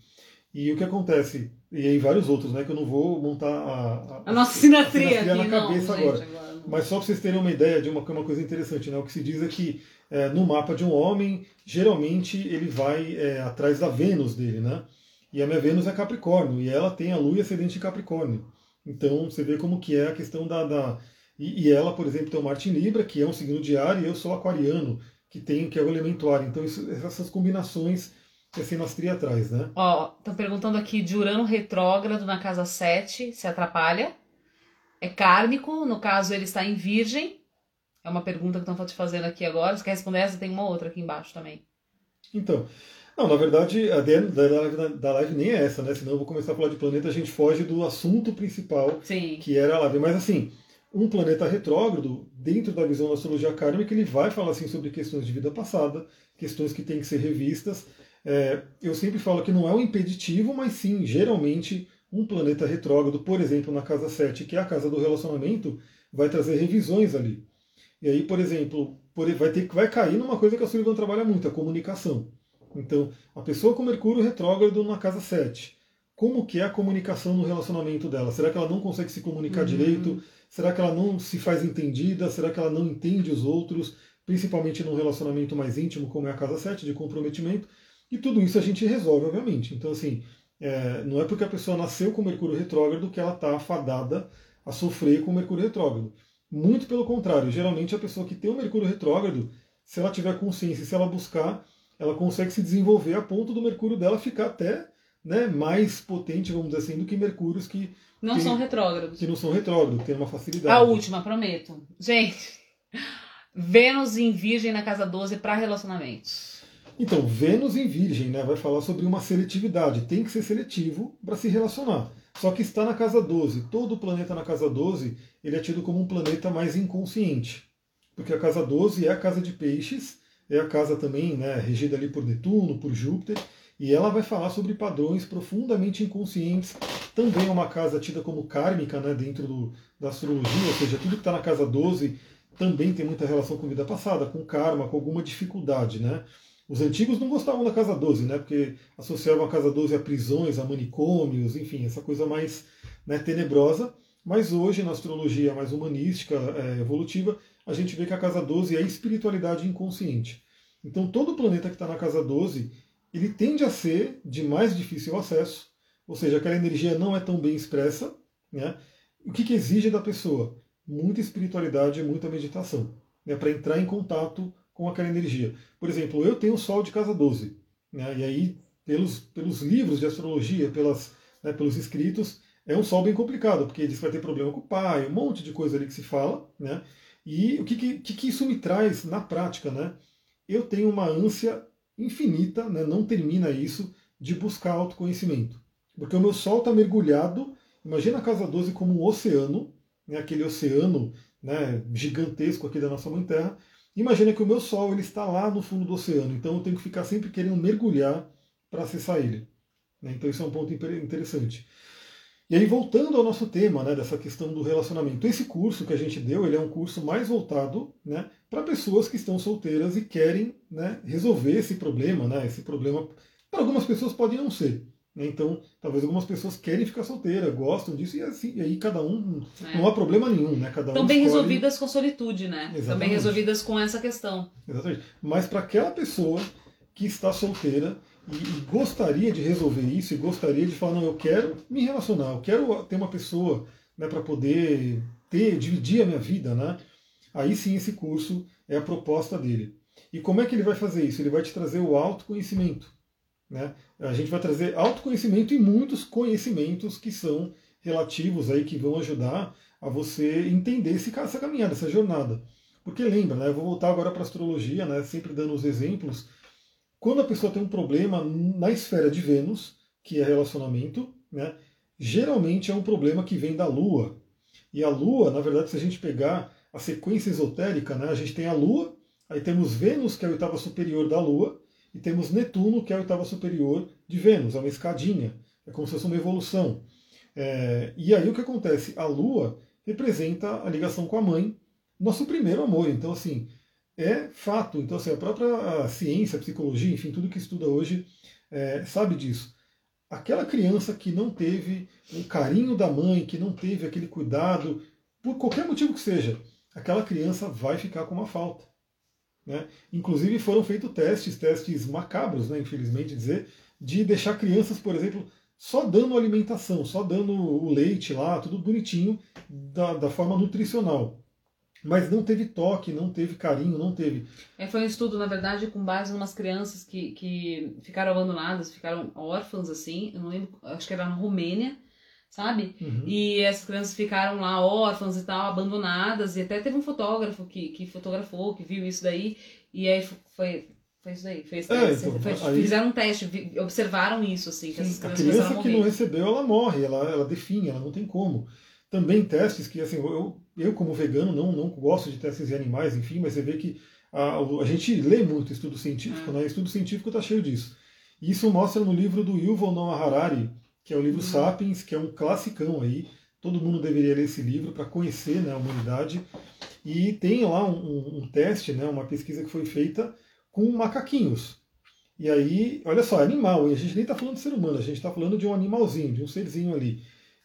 E o que acontece, e aí vários outros, né? Que eu não vou montar a, a, a nossa sinatria, na cabeça não, agora. Gente, agora Mas só para vocês terem uma ideia de uma, uma coisa interessante, né? O que se diz é que é, no mapa de um homem, geralmente ele vai é, atrás da Vênus dele, né? E a minha Vênus é Capricórnio, e ela tem a Lua e ascendente de Capricórnio. Então você vê como que é a questão da, da e, e, ela, por exemplo, tem o Marte em Libra, que é um signo de ar, e eu sou aquariano, que tem que é o elemento ar. Então, isso, essas combinações que a sinastria traz, né? Ó, estão perguntando aqui de Urano retrógrado na casa 7, se atrapalha. É kármico, no caso ele está em Virgem. É uma pergunta que estão te fazendo aqui agora. Se quer responder essa, tem uma outra aqui embaixo também. Então, não, na verdade, a ideia da live, da live nem é essa, né? Senão eu vou começar a falar de planeta, a gente foge do assunto principal, Sim. que era a live. Mas assim, um planeta retrógrado, dentro da visão da astrologia kármica, ele vai falar assim sobre questões de vida passada, questões que têm que ser revistas. É, eu sempre falo que não é um impeditivo, mas sim, geralmente, um planeta retrógrado, por exemplo, na casa 7, que é a casa do relacionamento, vai trazer revisões ali. E aí, por exemplo, vai, ter, vai cair numa coisa que a Sullivan trabalha muito, a comunicação. Então, a pessoa com Mercúrio retrógrado na casa 7, como que é a comunicação no relacionamento dela? Será que ela não consegue se comunicar uhum. direito? Será que ela não se faz entendida? Será que ela não entende os outros? Principalmente num relacionamento mais íntimo, como é a casa 7, de comprometimento. E tudo isso a gente resolve, obviamente. Então, assim, é, não é porque a pessoa nasceu com Mercúrio retrógrado que ela está afadada a sofrer com Mercúrio retrógrado. Muito pelo contrário. Geralmente, a pessoa que tem o Mercúrio retrógrado, se ela tiver consciência, se ela buscar, ela consegue se desenvolver a ponto do Mercúrio dela ficar até né, mais potente, vamos dizer assim, do que Mercúrios que não que, são retrógrados. Que não são retrógrados, tem uma facilidade. A última, prometo. Gente, Vênus em Virgem na casa 12 para relacionamentos. Então, Vênus em Virgem né, vai falar sobre uma seletividade. Tem que ser seletivo para se relacionar. Só que está na casa 12. Todo planeta na casa 12 ele é tido como um planeta mais inconsciente. Porque a casa 12 é a casa de peixes, é a casa também né, regida ali por Netuno, por Júpiter, e ela vai falar sobre padrões profundamente inconscientes. Também é uma casa tida como kármica né, dentro do, da astrologia, ou seja, tudo que está na casa 12 também tem muita relação com vida passada, com karma, com alguma dificuldade. Né? Os antigos não gostavam da casa 12, né, porque associavam a casa 12 a prisões, a manicômios, enfim, essa coisa mais né, tenebrosa. Mas hoje, na astrologia mais humanística, é, evolutiva, a gente vê que a casa 12 é espiritualidade inconsciente. Então, todo planeta que está na casa 12 ele tende a ser de mais difícil acesso, ou seja, aquela energia não é tão bem expressa. Né? O que, que exige da pessoa? Muita espiritualidade e muita meditação né? para entrar em contato com aquela energia. Por exemplo, eu tenho Sol de casa 12, né? e aí, pelos, pelos livros de astrologia, pelas, né, pelos escritos, é um Sol bem complicado, porque diz que vai ter problema com o pai, um monte de coisa ali que se fala. Né? E o que, que, que isso me traz na prática? Né? Eu tenho uma ânsia infinita, né, não termina isso, de buscar autoconhecimento. Porque o meu sol está mergulhado, imagina a Casa 12 como um oceano, né, aquele oceano né, gigantesco aqui da nossa Mãe Terra. Imagina que o meu sol ele está lá no fundo do oceano, então eu tenho que ficar sempre querendo mergulhar para acessar ele. Né, então isso é um ponto interessante. E aí, voltando ao nosso tema, né, dessa questão do relacionamento, esse curso que a gente deu, ele é um curso mais voltado né, para pessoas que estão solteiras e querem né, resolver esse problema, né, esse problema, para algumas pessoas pode não ser. Né, então, talvez algumas pessoas querem ficar solteira, gostam disso, e, assim, e aí cada um, é. não há problema nenhum, né? Cada Estão um bem escolhe... resolvidas com solitude, né? Exatamente. Também resolvidas com essa questão. Exatamente. Mas para aquela pessoa que está solteira e, e, gostaria de resolver isso, e gostaria de falar, não, eu quero me relacionar, eu quero ter uma pessoa né, para poder ter, dividir a minha vida, né? Aí sim esse curso é a proposta dele. E como é que ele vai fazer isso? Ele vai te trazer o autoconhecimento. Né? A gente vai trazer autoconhecimento e muitos conhecimentos que são relativos aí, que vão ajudar a você entender esse, essa caminhada, essa jornada. Porque lembra, né? Eu vou voltar agora para a astrologia, né? Sempre dando os exemplos. Quando a pessoa tem um problema na esfera de Vênus, que é relacionamento, né? Geralmente é um problema que vem da Lua. E a Lua, na verdade, se a gente pegar a sequência esotérica, né? A gente tem a Lua, aí temos Vênus, que é a oitava superior da Lua, e temos Netuno, que é a oitava superior de Vênus, é uma escadinha, é como se fosse uma evolução. É, e aí o que acontece? A Lua representa a ligação com a mãe, nosso primeiro amor. Então, assim, é fato. Então, assim, a própria ciência, a psicologia, enfim, tudo que estuda hoje é, sabe disso. Aquela criança que não teve um carinho da mãe, que não teve aquele cuidado, por qualquer motivo que seja, aquela criança vai ficar com uma falta. Né? Inclusive foram feitos testes, testes macabros, né, infelizmente dizer, de deixar crianças, por exemplo, só dando alimentação, só dando o leite lá, tudo bonitinho, da, da forma nutricional. Mas não teve toque, não teve carinho, não teve. É, foi um estudo, na verdade, com base em umas crianças que, que ficaram abandonadas, ficaram órfãs, assim, eu não lembro, acho que era na Romênia, sabe? Uhum. E essas crianças ficaram lá órfãs e tal, abandonadas, e até teve um fotógrafo que, que fotografou, que viu isso daí, e aí foi, foi isso aí, foi esse é, então, fizeram um teste, observaram isso, assim, que Sim, A criança que não recebeu, ela morre, ela, ela definha, ela não tem como. Também testes que, assim, eu, eu como vegano não, não gosto de testes em animais, enfim, mas você vê que a, a gente lê muito estudo científico, é. né? Estudo científico está cheio disso. E isso mostra no livro do Yuval Noah Harari, que é o livro uhum. Sapiens, que é um classicão aí. Todo mundo deveria ler esse livro para conhecer né, a humanidade. E tem lá um, um, um, teste, né, uma pesquisa que foi feita com macaquinhos. E aí, olha só, é animal, e a gente nem está falando de ser humano, a gente está falando de um animalzinho, de um serzinho ali.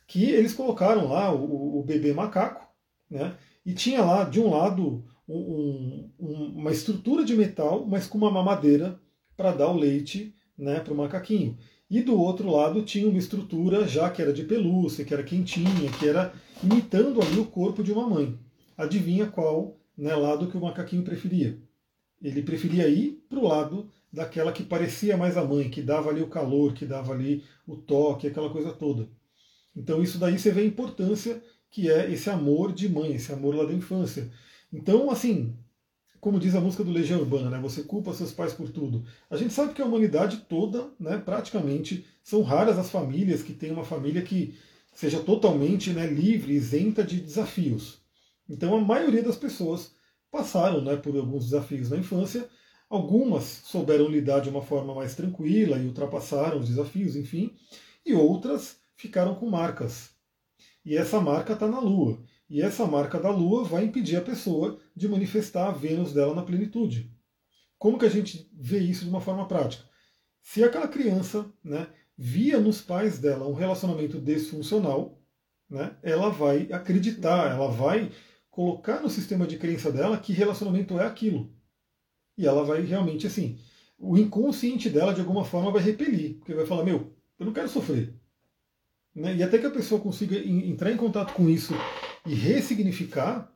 Que eles colocaram lá o, o bebê macaco, né, e tinha lá, de um lado, um, uma estrutura de metal, mas com uma mamadeira para dar o leite né, para o macaquinho. E do outro lado tinha uma estrutura já que era de pelúcia, que era quentinha, que era imitando ali o corpo de uma mãe. Adivinha qual né, lado que o macaquinho preferia? Ele preferia ir para o lado daquela que parecia mais a mãe, que dava ali o calor, que dava ali o toque, aquela coisa toda. Então isso daí você vê a importância que é esse amor de mãe, esse amor lá da infância. Então, assim, como diz a música do Legião Urbana, né? Você culpa seus pais por tudo. A gente sabe que a humanidade toda, né, praticamente, são raras as famílias que têm uma família que seja totalmente né, livre, isenta de desafios. Então a maioria das pessoas passaram né, por alguns desafios na infância. Algumas souberam lidar de uma forma mais tranquila e ultrapassaram os desafios, enfim, e outras ficaram com marcas. E essa marca está na Lua. E essa marca da Lua vai impedir a pessoa de manifestar a Vênus dela na plenitude. Como que a gente vê isso de uma forma prática? Se aquela criança né, via nos pais dela um relacionamento desfuncional, né, ela vai acreditar, ela vai colocar no sistema de crença dela que relacionamento é aquilo. E ela vai realmente assim, o inconsciente dela de alguma forma vai repelir, porque vai falar: Meu, eu não quero sofrer. Né? E até que a pessoa consiga entrar em contato com isso e ressignificar,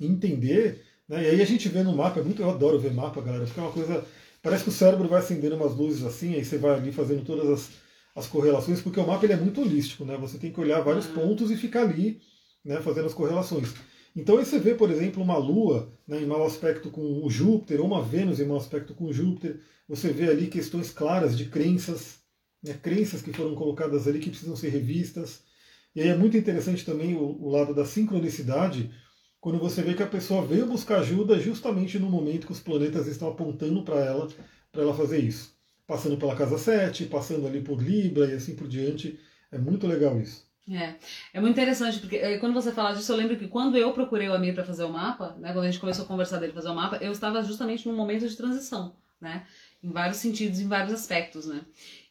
entender. Né? E aí a gente vê no mapa, é muito, eu adoro ver mapa, galera, porque é uma coisa. Parece que o cérebro vai acendendo umas luzes assim, aí você vai ali fazendo todas as, as correlações, porque o mapa ele é muito holístico, né? Você tem que olhar vários uhum. pontos e ficar ali né, fazendo as correlações. Então aí você vê, por exemplo, uma Lua né, em mau aspecto com o Júpiter, ou uma Vênus em mau aspecto com o Júpiter, você vê ali questões claras de crenças, né, crenças que foram colocadas ali que precisam ser revistas. E aí é muito interessante também o, o lado da sincronicidade, quando você vê que a pessoa veio buscar ajuda justamente no momento que os planetas estão apontando para ela, para ela fazer isso. Passando pela casa 7, passando ali por Libra e assim por diante. É muito legal isso. É, é muito interessante, porque eh, quando você fala disso, eu lembro que quando eu procurei o Amir para fazer o mapa, né, quando a gente começou a conversar dele fazer o mapa, eu estava justamente num momento de transição, né? Em vários sentidos, em vários aspectos, né?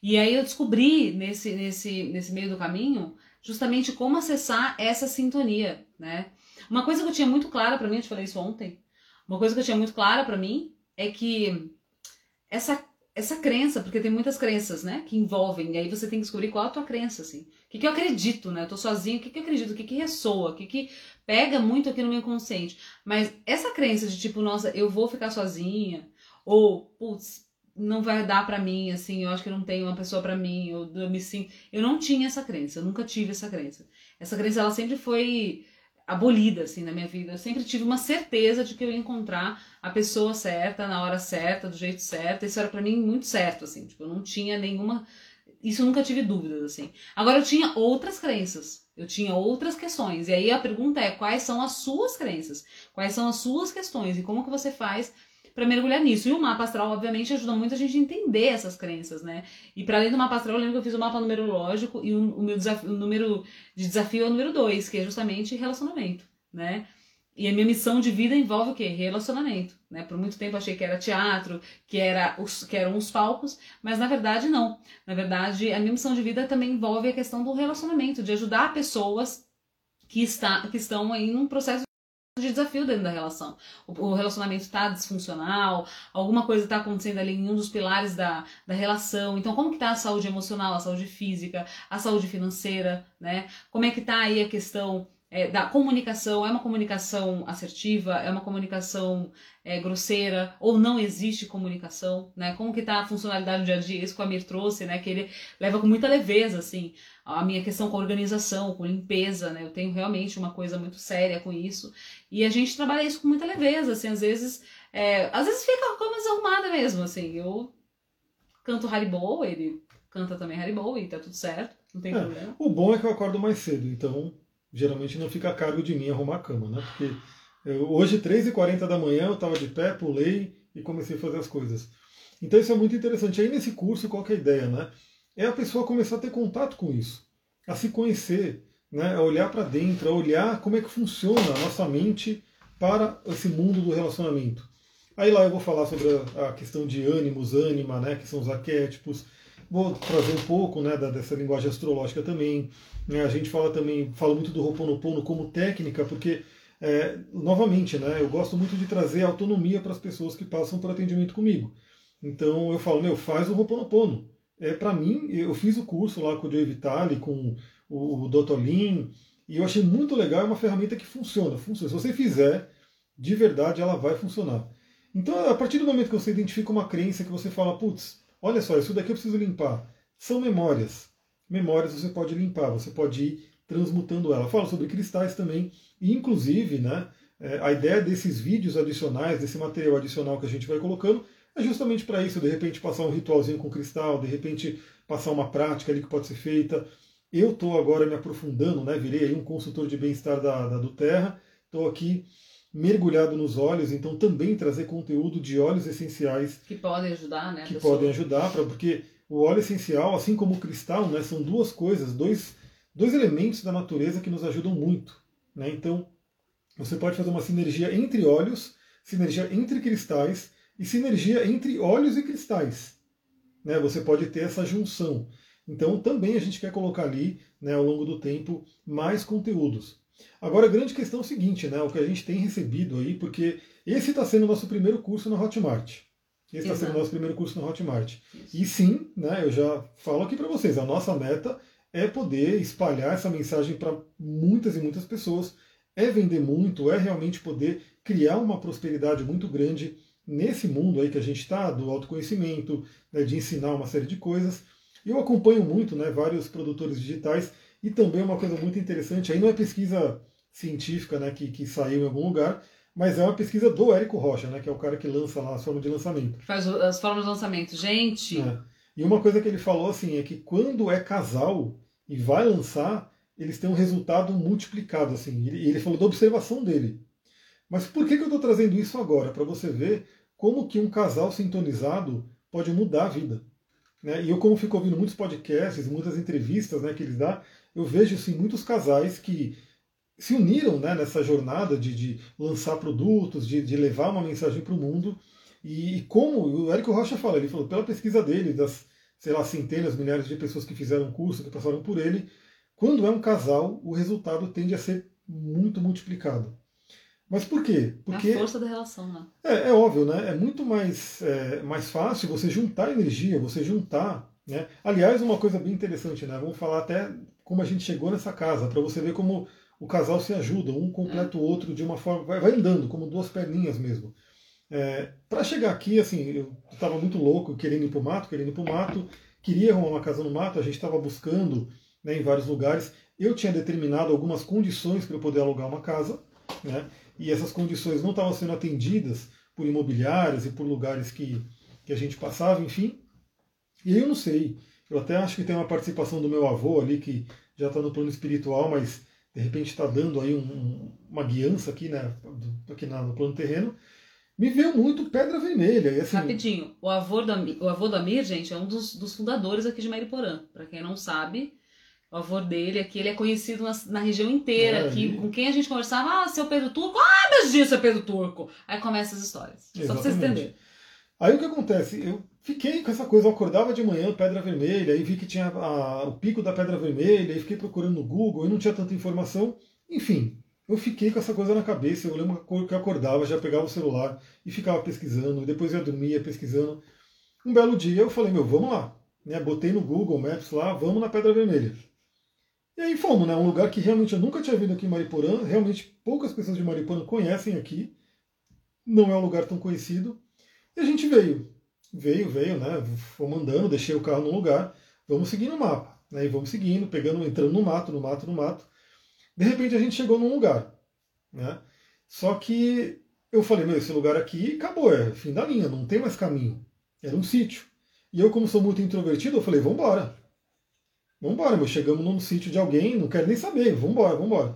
E aí eu descobri nesse, nesse, nesse meio do caminho justamente como acessar essa sintonia, né? Uma coisa que eu tinha muito clara para mim, eu te falei isso ontem, uma coisa que eu tinha muito clara para mim é que essa essa crença, porque tem muitas crenças, né, que envolvem, e aí você tem que descobrir qual é a tua crença, assim. O que, que eu acredito, né? Eu tô sozinho, o que, que eu acredito, o que, que ressoa, o que, que pega muito aqui no meu consciente. Mas essa crença de tipo, nossa, eu vou ficar sozinha, ou, putz, não vai dar para mim, assim, eu acho que não tenho uma pessoa para mim, eu, eu me sinto. Eu não tinha essa crença, eu nunca tive essa crença. Essa crença, ela sempre foi abolida, assim, na minha vida. Eu sempre tive uma certeza de que eu ia encontrar a pessoa certa, na hora certa, do jeito certo. Isso era para mim muito certo, assim, tipo, eu não tinha nenhuma. Isso eu nunca tive dúvidas, assim. Agora eu tinha outras crenças. Eu tinha outras questões. E aí a pergunta é: quais são as suas crenças? Quais são as suas questões? E como que você faz para mergulhar nisso. E o mapa astral, obviamente, ajuda muito a gente a entender essas crenças, né? E para além do mapa astral, eu lembro que eu fiz o mapa numerológico e o, o meu desafio, o número de desafio é o número 2, que é justamente relacionamento, né? E a minha missão de vida envolve o quê? Relacionamento. Né? Por muito tempo achei que era teatro, que, era os, que eram os palcos, mas na verdade não. Na verdade, a minha missão de vida também envolve a questão do relacionamento, de ajudar pessoas que, está, que estão aí num processo de desafio dentro da relação. O, relacionamento está disfuncional, alguma coisa está acontecendo ali em um dos pilares da, da relação. Então, como que está a saúde emocional, a saúde física, a saúde financeira, né? Como é que está aí a questão é, da comunicação? É uma comunicação assertiva? É uma comunicação é, grosseira? Ou não existe comunicação, né? Como que está a funcionalidade do dia a dia? Isso que o Amir trouxe, né? Que ele leva com muita leveza, assim a minha questão com organização, com limpeza, né? Eu tenho realmente uma coisa muito séria com isso. E a gente trabalha isso com muita leveza, assim, às vezes. É, às vezes fica cama desarrumada mesmo, assim. Eu canto Haribo, ele canta também Haribo e tá tudo certo, não tem é, problema. O bom é que eu acordo mais cedo, então geralmente não fica a cargo de mim arrumar a cama, né? Porque eu, hoje, 3h40 da manhã, eu estava de pé, pulei e comecei a fazer as coisas. Então isso é muito interessante. Aí nesse curso, qual é a ideia, né? é a pessoa começar a ter contato com isso, a se conhecer, né, a olhar para dentro, a olhar como é que funciona a nossa mente para esse mundo do relacionamento. Aí lá eu vou falar sobre a, a questão de ânimos, ânima, né, que são os arquétipos. Vou trazer um pouco né, dessa linguagem astrológica também. Né, a gente fala também, fala muito do Ho'oponopono como técnica, porque, é, novamente, né, eu gosto muito de trazer autonomia para as pessoas que passam por atendimento comigo. Então eu falo, meu, faz o Ho'oponopono é, para mim, eu fiz o curso lá com o Joe Vitale, com o, o Dr. Lin, e eu achei muito legal, é uma ferramenta que funciona, funciona. Se você fizer, de verdade, ela vai funcionar. Então, a partir do momento que você identifica uma crença que você fala, putz, olha só, isso daqui eu preciso limpar, são memórias. Memórias você pode limpar, você pode ir transmutando ela. Fala sobre cristais também, e inclusive, né, é, a ideia desses vídeos adicionais, desse material adicional que a gente vai colocando, é justamente para isso, de repente passar um ritualzinho com cristal, de repente passar uma prática ali que pode ser feita. Eu estou agora me aprofundando, né? virei aí um consultor de bem-estar da, da do Terra, estou aqui mergulhado nos óleos, então também trazer conteúdo de óleos essenciais que podem ajudar, né? Que podem ajudar, pra, porque o óleo essencial, assim como o cristal, né, são duas coisas, dois, dois elementos da natureza que nos ajudam muito. Né? Então, você pode fazer uma sinergia entre óleos, sinergia entre cristais, e sinergia entre óleos e cristais. Né? Você pode ter essa junção. Então também a gente quer colocar ali, né, ao longo do tempo, mais conteúdos. Agora a grande questão é o seguinte, né, o que a gente tem recebido aí, porque esse está sendo o nosso primeiro curso na Hotmart. Esse está sendo o nosso primeiro curso na Hotmart. Isso. E sim, né, eu já falo aqui para vocês, a nossa meta é poder espalhar essa mensagem para muitas e muitas pessoas, é vender muito, é realmente poder criar uma prosperidade muito grande nesse mundo aí que a gente está, do autoconhecimento, né, de ensinar uma série de coisas. Eu acompanho muito né, vários produtores digitais e também uma coisa muito interessante, aí não é pesquisa científica né, que, que saiu em algum lugar, mas é uma pesquisa do Érico Rocha, né, que é o cara que lança lá as formas de lançamento. Faz as formas de lançamento. Gente! É. E uma coisa que ele falou assim é que quando é casal e vai lançar, eles têm um resultado multiplicado. Assim. Ele, ele falou da observação dele. Mas por que, que eu estou trazendo isso agora? Para você ver como que um casal sintonizado pode mudar a vida. Né? E eu, como fico ouvindo muitos podcasts, muitas entrevistas né, que eles dão, eu vejo assim, muitos casais que se uniram né, nessa jornada de, de lançar produtos, de, de, levar uma mensagem para o mundo. E, e, como o Érico Rocha fala, ele falou, pela pesquisa dele, das sei lá, centenas, milhares de pessoas que fizeram o curso, que passaram por ele, quando é um casal, o resultado tende a ser muito multiplicado. Mas por quê? Porque é a força da relação, né? É, é óbvio, né? É muito mais, é, mais fácil você juntar energia, você juntar. Né? Aliás, uma coisa bem interessante, né? Vamos falar até como a gente chegou nessa casa, para você ver como o casal se ajuda, um completa o outro de uma forma. Vai, vai andando, como duas perninhas mesmo. É, para chegar aqui, assim, eu estava muito louco, querendo ir para o mato, querendo ir para o mato, queria arrumar uma casa no mato, a gente estava buscando né, em vários lugares. Eu tinha determinado algumas condições para eu poder alugar uma casa, né, e essas condições não estavam sendo atendidas por imobiliárias e por lugares que, que a gente passava, enfim. E aí eu não sei, eu até acho que tem uma participação do meu avô ali, que já está no plano espiritual, mas de repente está dando aí um, uma guiança aqui, né, aqui no plano terreno, me veio muito Pedra Vermelha. E assim... Rapidinho, o avô, do, o avô do Amir, gente, é um dos, dos fundadores aqui de Mariporã. Para quem não sabe, o avô dele aqui, ele é conhecido na, na região inteira. É, aqui, e... Com quem a gente conversava, ah, seu Pedro Turco, ah, meus dias, seu Pedro Turco. Aí começam as histórias. Exatamente. Só pra vocês entenderem. Aí o que acontece? Eu fiquei com essa coisa, eu acordava de manhã, Pedra Vermelha, aí vi que tinha a, o pico da Pedra Vermelha, aí fiquei procurando no Google, e não tinha tanta informação. Enfim, eu fiquei com essa coisa na cabeça. Eu lembro que eu acordava, já pegava o celular e ficava pesquisando, depois eu dormia pesquisando. Um belo dia eu falei, meu, vamos lá. Né? Botei no Google Maps lá, vamos na Pedra Vermelha. E aí fomos, né? Um lugar que realmente eu nunca tinha vindo aqui em Mariporã. Realmente poucas pessoas de Mariporã conhecem aqui. Não é um lugar tão conhecido. E a gente veio. Veio, veio, né? Fomos andando, deixei o carro no lugar. Vamos seguindo o mapa. Né? E vamos seguindo, pegando, entrando no mato, no mato, no mato. De repente a gente chegou num lugar. Né? Só que eu falei, meu, esse lugar aqui acabou, é fim da linha, não tem mais caminho. Era um sítio. E eu, como sou muito introvertido, eu falei, vambora. Vambora, meu, chegamos num sítio de alguém, não quero nem saber, vambora, vambora.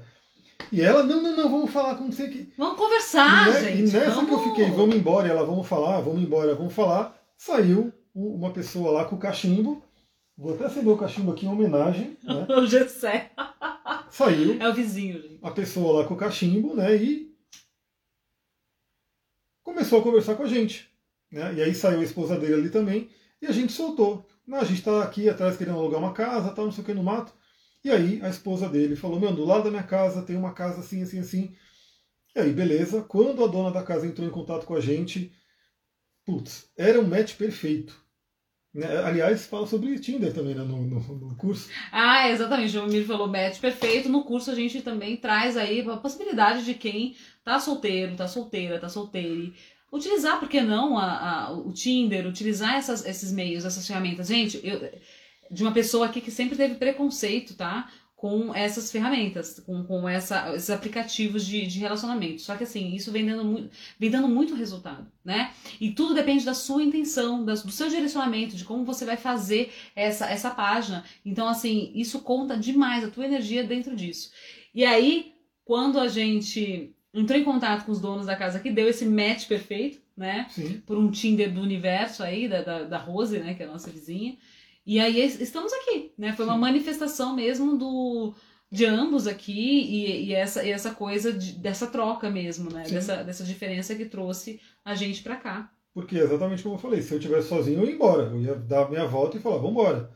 E ela, não, não, não, vamos falar com você que. Vamos conversar, e, gente. E nessa vamos... que eu fiquei, vamos embora, e ela, vamos falar, vamos embora, vamos falar, saiu uma pessoa lá com o cachimbo. Vou até acender o cachimbo aqui em homenagem. Né? o Gessé. Saiu. É o vizinho, gente. A pessoa lá com o cachimbo, né? E começou a conversar com a gente. Né? E aí saiu a esposa dele ali também. E a gente soltou. Não, a gente está aqui atrás querendo alugar uma casa, tal, não sei o que no mato. E aí a esposa dele falou: Meu, do lado da minha casa tem uma casa assim, assim, assim. E aí, beleza. Quando a dona da casa entrou em contato com a gente, putz, era um match perfeito. Né? Aliás, fala sobre Tinder também né, no, no, no, curso. Ah, exatamente. O Mir falou match perfeito. No curso a gente também traz aí a possibilidade de quem tá solteiro, tá solteira, tá solteire. Utilizar, por que não, a, a, o Tinder, utilizar essas, esses meios, essas ferramentas. Gente, eu, de uma pessoa aqui que sempre teve preconceito, tá? Com essas ferramentas, com, com essa, esses aplicativos de, de relacionamento. Só que assim, isso vem dando, muito, vem dando muito resultado, né? E tudo depende da sua intenção, do seu direcionamento, de como você vai fazer essa, essa página. Então, assim, isso conta demais a tua energia dentro disso. E aí, quando a gente entrou em contato com os donos da casa que deu esse match perfeito, né? Sim. Por um Tinder do universo aí, da, da, da Rose, né? Que é a nossa vizinha. E aí estamos aqui, né? Foi uma manifestação mesmo do de ambos aqui e, e essa, e essa coisa de, dessa troca mesmo, né? Dessa, dessa diferença que trouxe a gente para cá. Porque exatamente como eu falei, se eu tivesse sozinho eu ia embora, eu ia dar a minha volta e falar, vamos embora.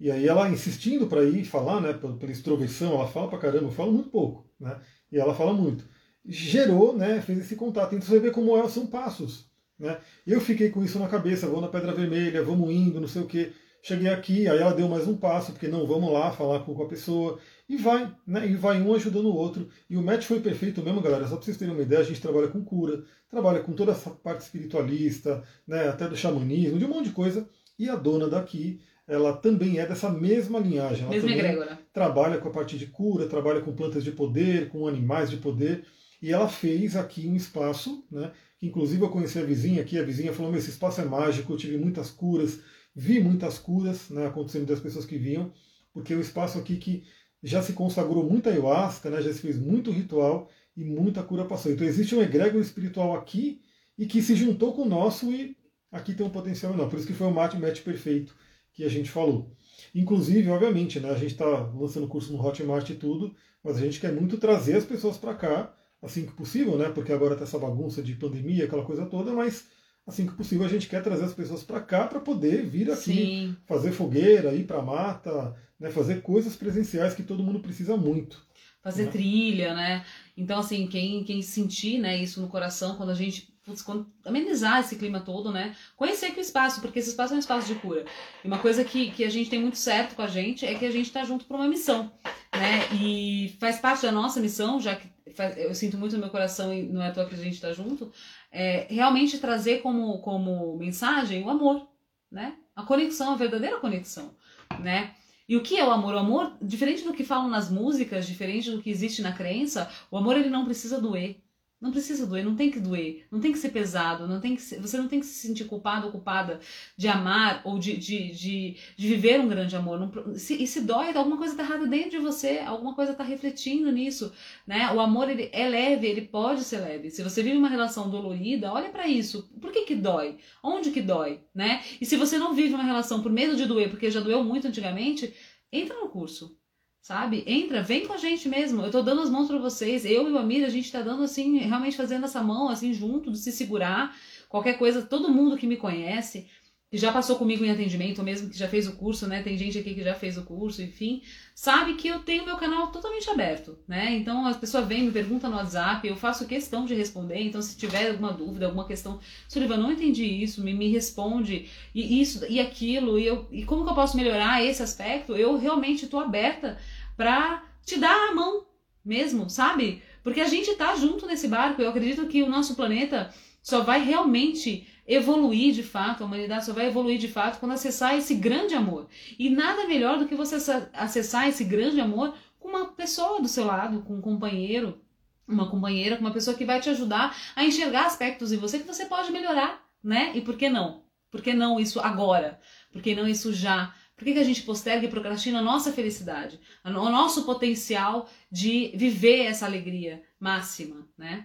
E aí ela insistindo para ir falar, né, pela, pela extroversão, ela fala pra caramba, eu falo muito pouco, né? E ela fala muito. Gerou, né, fez esse contato. Então você vê como é, são passos, né? Eu fiquei com isso na cabeça, vou na Pedra Vermelha, vamos indo, não sei o quê. Cheguei aqui, aí ela deu mais um passo, porque não, vamos lá falar com a pessoa. E vai, né? E vai um ajudando o outro. E o match foi perfeito mesmo, galera. Só para vocês terem uma ideia, a gente trabalha com cura, trabalha com toda essa parte espiritualista, né? até do xamanismo, de um monte de coisa. E a dona daqui, ela também é dessa mesma linhagem. Ela Mesma egrégora. trabalha com a parte de cura, trabalha com plantas de poder, com animais de poder. E ela fez aqui um espaço, né? Que inclusive eu conheci a vizinha aqui, a vizinha falou: esse espaço é mágico, eu tive muitas curas, Vi muitas curas né, acontecendo das pessoas que vinham, porque é um espaço aqui que já se consagrou muita ayahuasca, né, já se fez muito ritual e muita cura passou. Então existe um egrégor espiritual aqui e que se juntou com o nosso e aqui tem um potencial enorme. Por isso que foi o match, match perfeito que a gente falou. Inclusive, obviamente, né, a gente está lançando curso no Hotmart e tudo, mas a gente quer muito trazer as pessoas para cá, assim que possível, né, porque agora está essa bagunça de pandemia, aquela coisa toda, mas assim que possível, a gente quer trazer as pessoas para cá para poder vir aqui, Sim. fazer fogueira, ir para mata, né, fazer coisas presenciais que todo mundo precisa muito. fazer Né? trilha, né? Então, assim, quem, quem sentir né, isso no coração, quando a gente putz, amenizar esse clima todo, né? Conhecer que o espaço, porque esse espaço é um espaço de cura. E uma coisa que, que a gente tem muito certo com a gente é que a gente tá junto por uma missão, né? E faz parte da nossa missão, já que faz- eu sinto muito no meu coração e não é à toa que a gente tá junto, é realmente trazer como, como mensagem o amor, né? A conexão, a verdadeira conexão, né? E o que é o amor? O amor, diferente do que falam nas músicas, diferente do que existe na crença, o amor ele não precisa doer. Não precisa doer, não tem que doer, não tem que ser pesado, não tem que ser- você não tem que se sentir culpado ou culpada de amar ou de, de, de, de viver um grande amor. Não, se, e se dói, alguma coisa está errada dentro de você, alguma coisa está refletindo nisso. Né? O amor ele é leve, ele pode ser leve. Se você vive uma relação dolorida, olha para isso. Por que, que dói? Onde que dói? Né? E se você não vive uma relação por medo de doer, porque já doeu muito antigamente, entra no curso. Sabe? Entra, vem com a gente mesmo. Eu tô dando as mãos para vocês. Eu e o Amir, a gente tá dando assim, realmente fazendo essa mão assim junto, de se segurar. Qualquer coisa, todo mundo que me conhece, que já passou comigo em atendimento, ou mesmo que já fez o curso, né? Tem gente aqui que já fez o curso, enfim, sabe que eu tenho meu canal totalmente aberto, né? Então as pessoas vêm, me perguntam no WhatsApp, eu faço questão de responder. Então, se tiver alguma dúvida, alguma questão, Sullivan, não entendi isso, me, me responde, e isso e aquilo, e, eu, e como que eu posso melhorar esse aspecto? Eu realmente estou aberta para te dar a mão mesmo, sabe? Porque a gente tá junto nesse barco. Eu acredito que o nosso planeta só vai realmente evoluir de fato, a humanidade só vai evoluir de fato quando acessar esse grande amor. E nada melhor do que você acessa- acessar esse grande amor com uma pessoa do seu lado, com um companheiro, uma companheira, com uma pessoa que vai te ajudar a enxergar aspectos em você que você pode melhorar, né? E por que não? Por que não isso agora? Por que não isso já? Por que, que a gente posterga e procrastina a nossa felicidade, o nosso potencial de viver essa alegria máxima, né?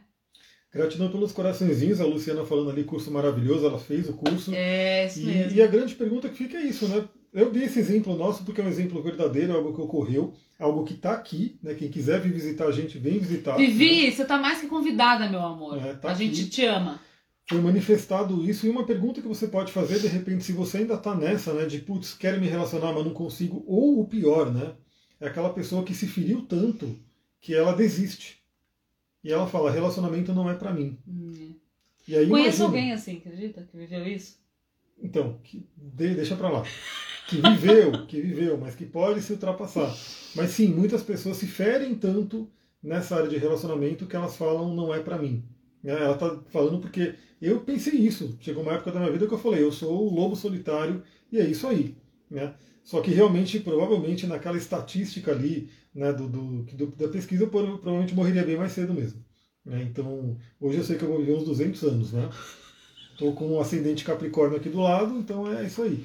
Gratidão pelos coraçõezinhos, a Luciana falando ali, curso maravilhoso, ela fez o curso. É isso mesmo. E, e a grande pergunta que fica é isso, né? Eu dei esse exemplo nosso porque é um exemplo verdadeiro, é algo que ocorreu, algo que está aqui, né? Quem quiser vir visitar a gente, vem visitar. né? Vivi, você tá mais que convidada, meu amor. É, tá a aqui. gente te ama. Foi manifestado isso, e uma pergunta que você pode fazer, de repente, se você ainda está nessa, né? De putz, quero me relacionar, mas não consigo, ou o pior, né? É aquela pessoa que se feriu tanto que ela desiste. E ela fala, relacionamento não é para mim. Hum. E aí, Conheço imagina- alguém assim, acredita? Que viveu isso? Então, que, de- deixa pra lá. Que viveu, que viveu, mas que pode se ultrapassar. Mas sim, muitas pessoas se ferem tanto nessa área de relacionamento que elas falam não é pra mim. Né? Ela tá falando porque eu pensei isso. Chegou uma época da minha vida que eu falei, eu sou o lobo solitário e é isso aí. Né? Só que realmente, provavelmente, naquela estatística ali né, do, do, do- da pesquisa, eu prova- provavelmente morreria bem mais cedo mesmo. né? Então, hoje eu sei que eu vou viver uns 200 anos, né? Tô com um ascendente Capricórnio aqui do lado, então é isso aí.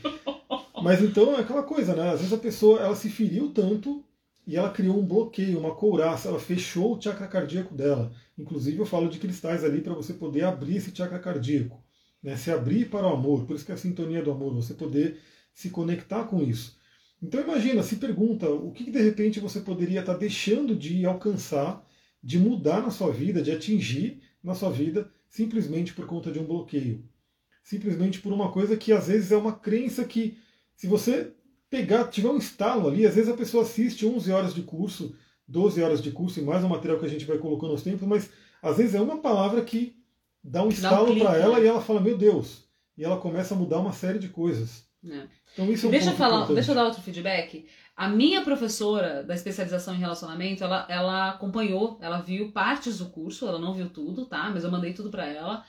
Mas então é aquela coisa, né? Às vezes a pessoa ela se feriu tanto e ela criou um bloqueio, uma couraça, ela fechou o chakra cardíaco dela. Inclusive eu falo de cristais ali para você poder abrir esse chakra cardíaco, né? Se abrir para o amor, por isso que é a sintonia do amor, você poder se conectar com isso. Então imagina, se pergunta o que que, de repente você poderia estar deixando de alcançar, de mudar na sua vida, de atingir na sua vida, simplesmente por conta de um bloqueio. Simplesmente por uma coisa que às vezes é uma crença que, se você pegar, tiver um estalo ali, às vezes a pessoa assiste 11 horas de curso, 12 horas de curso e mais um material que a gente vai colocando aos tempos, mas às vezes é uma palavra que dá um estalo para ela né? e ela fala, meu Deus, e ela começa a mudar uma série de coisas. né? Então isso é um deixa eu falar, importante. deixa eu dar outro feedback. A minha professora da especialização em relacionamento, ela, ela acompanhou, ela viu partes do curso, ela não viu tudo, tá? Mas eu mandei tudo pra ela.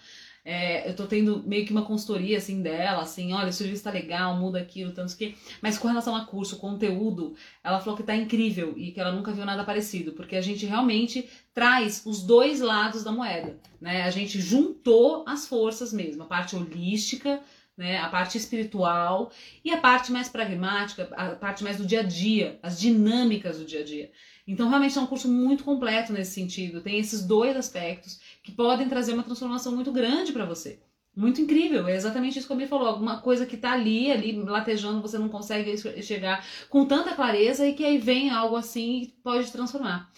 É, eu tô tendo meio que uma consultoria assim dela, assim, olha, o serviço tá legal, muda aquilo, tanto que. Mas com relação a curso, conteúdo, ela falou que tá incrível e que ela nunca viu nada parecido, porque a gente realmente traz os dois lados da moeda, né? A gente juntou as forças mesmo, a parte holística, né? A parte espiritual e a parte mais pragmática, a parte mais do dia a dia, as dinâmicas do dia a dia. Então, realmente é um curso muito completo nesse sentido. Tem esses dois aspectos que podem trazer uma transformação muito grande para você. Muito incrível, é exatamente isso que a Bri falou. Alguma coisa que tá ali, ali latejando, você não consegue chegar com tanta clareza e que aí vem algo assim e pode transformar.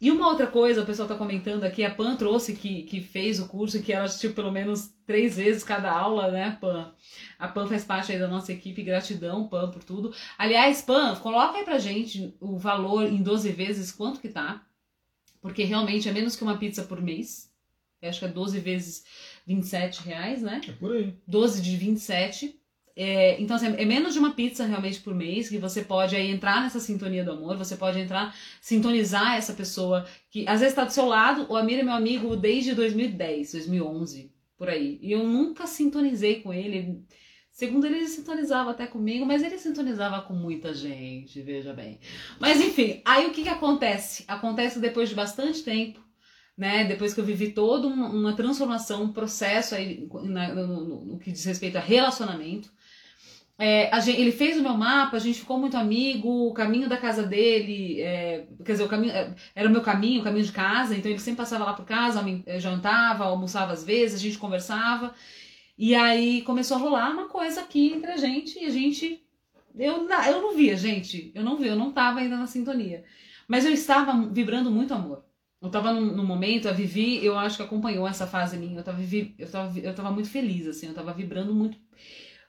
E uma outra coisa, o pessoal tá comentando aqui, a Pan trouxe que, que fez o curso que ela assistiu pelo menos três vezes cada aula, né, Pan? A Pan faz parte aí da nossa equipe, gratidão, Pan, por tudo. Aliás, Pan, coloca aí pra gente o valor em 12 vezes, quanto que tá? porque realmente é menos que uma pizza por mês. Eu acho que é 12 vezes 27 reais, né? É por aí. 12 de 27. É, então, assim, é menos de uma pizza realmente por mês, que você pode aí entrar nessa sintonia do amor, você pode entrar, sintonizar essa pessoa que às vezes está do seu lado. O Amir é meu amigo desde 2010, 2011, por aí. E eu nunca sintonizei com ele. Segundo ele, ele sintonizava até comigo, mas ele sintonizava com muita gente, veja bem. Mas enfim, aí o que, que acontece? Acontece que depois de bastante tempo, né? Depois que eu vivi toda uma transformação, um processo aí na, no, no, no, que diz respeito a relacionamento. É, gente, ele fez o meu mapa, a gente ficou muito amigo, o caminho da casa dele, é, quer dizer, o caminho é, era o meu caminho, o caminho de casa, então ele sempre passava lá por casa, é, jantava, almoçava às vezes, a gente conversava. E aí começou a rolar uma coisa aqui entre a gente e a gente. Eu, eu não via, gente, eu não vi, eu não estava ainda na sintonia. Mas eu estava vibrando muito amor. Eu tava num, momento, a Vivi, eu acho que acompanhou essa fase minha. Eu tava, eu tava, eu tava muito feliz, assim, eu tava vibrando muito,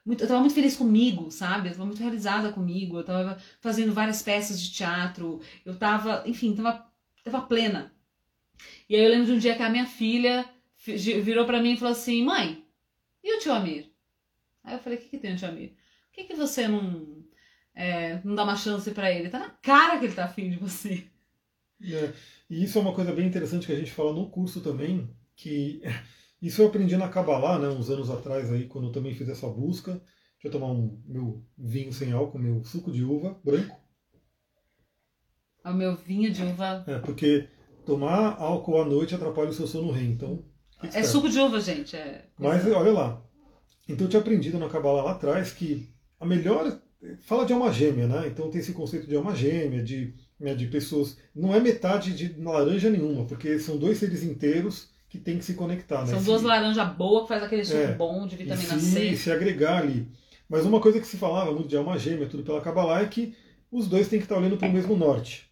muito. Eu tava muito feliz comigo, sabe? Eu tava muito realizada comigo. Eu tava fazendo várias peças de teatro. Eu tava, enfim, tava, tava plena. E aí eu lembro de um dia que a minha filha virou para mim e falou assim: mãe, e o tio Amir? Aí eu falei: o que, que tem o tio Amir? Por que, que você não, é, não dá uma chance para ele? Tá na cara que ele tá afim de você. É. E isso é uma coisa bem interessante que a gente fala no curso também, que isso eu aprendi na Kabbalah, né, uns anos atrás aí, quando eu também fiz essa busca. Deixa eu tomar um meu vinho sem álcool, meu suco de uva branco. O meu vinho de uva. É, porque tomar álcool à noite atrapalha o seu sono REM, então. É suco de uva, gente. É... Mas olha lá. Então eu tinha aprendido na Kabbalah lá atrás que a melhor. Fala de alma gêmea, né? Então tem esse conceito de alma gêmea, de né, de pessoas. Não é metade de laranja nenhuma, porque são dois seres inteiros que tem que se conectar. São né? duas se... laranjas boas que faz aquele suco é, bom de vitamina e se, C. se agregar ali. Mas uma coisa que se falava muito de alma gêmea, tudo pela Kabbalah, é que os dois têm que estar olhando para o mesmo norte.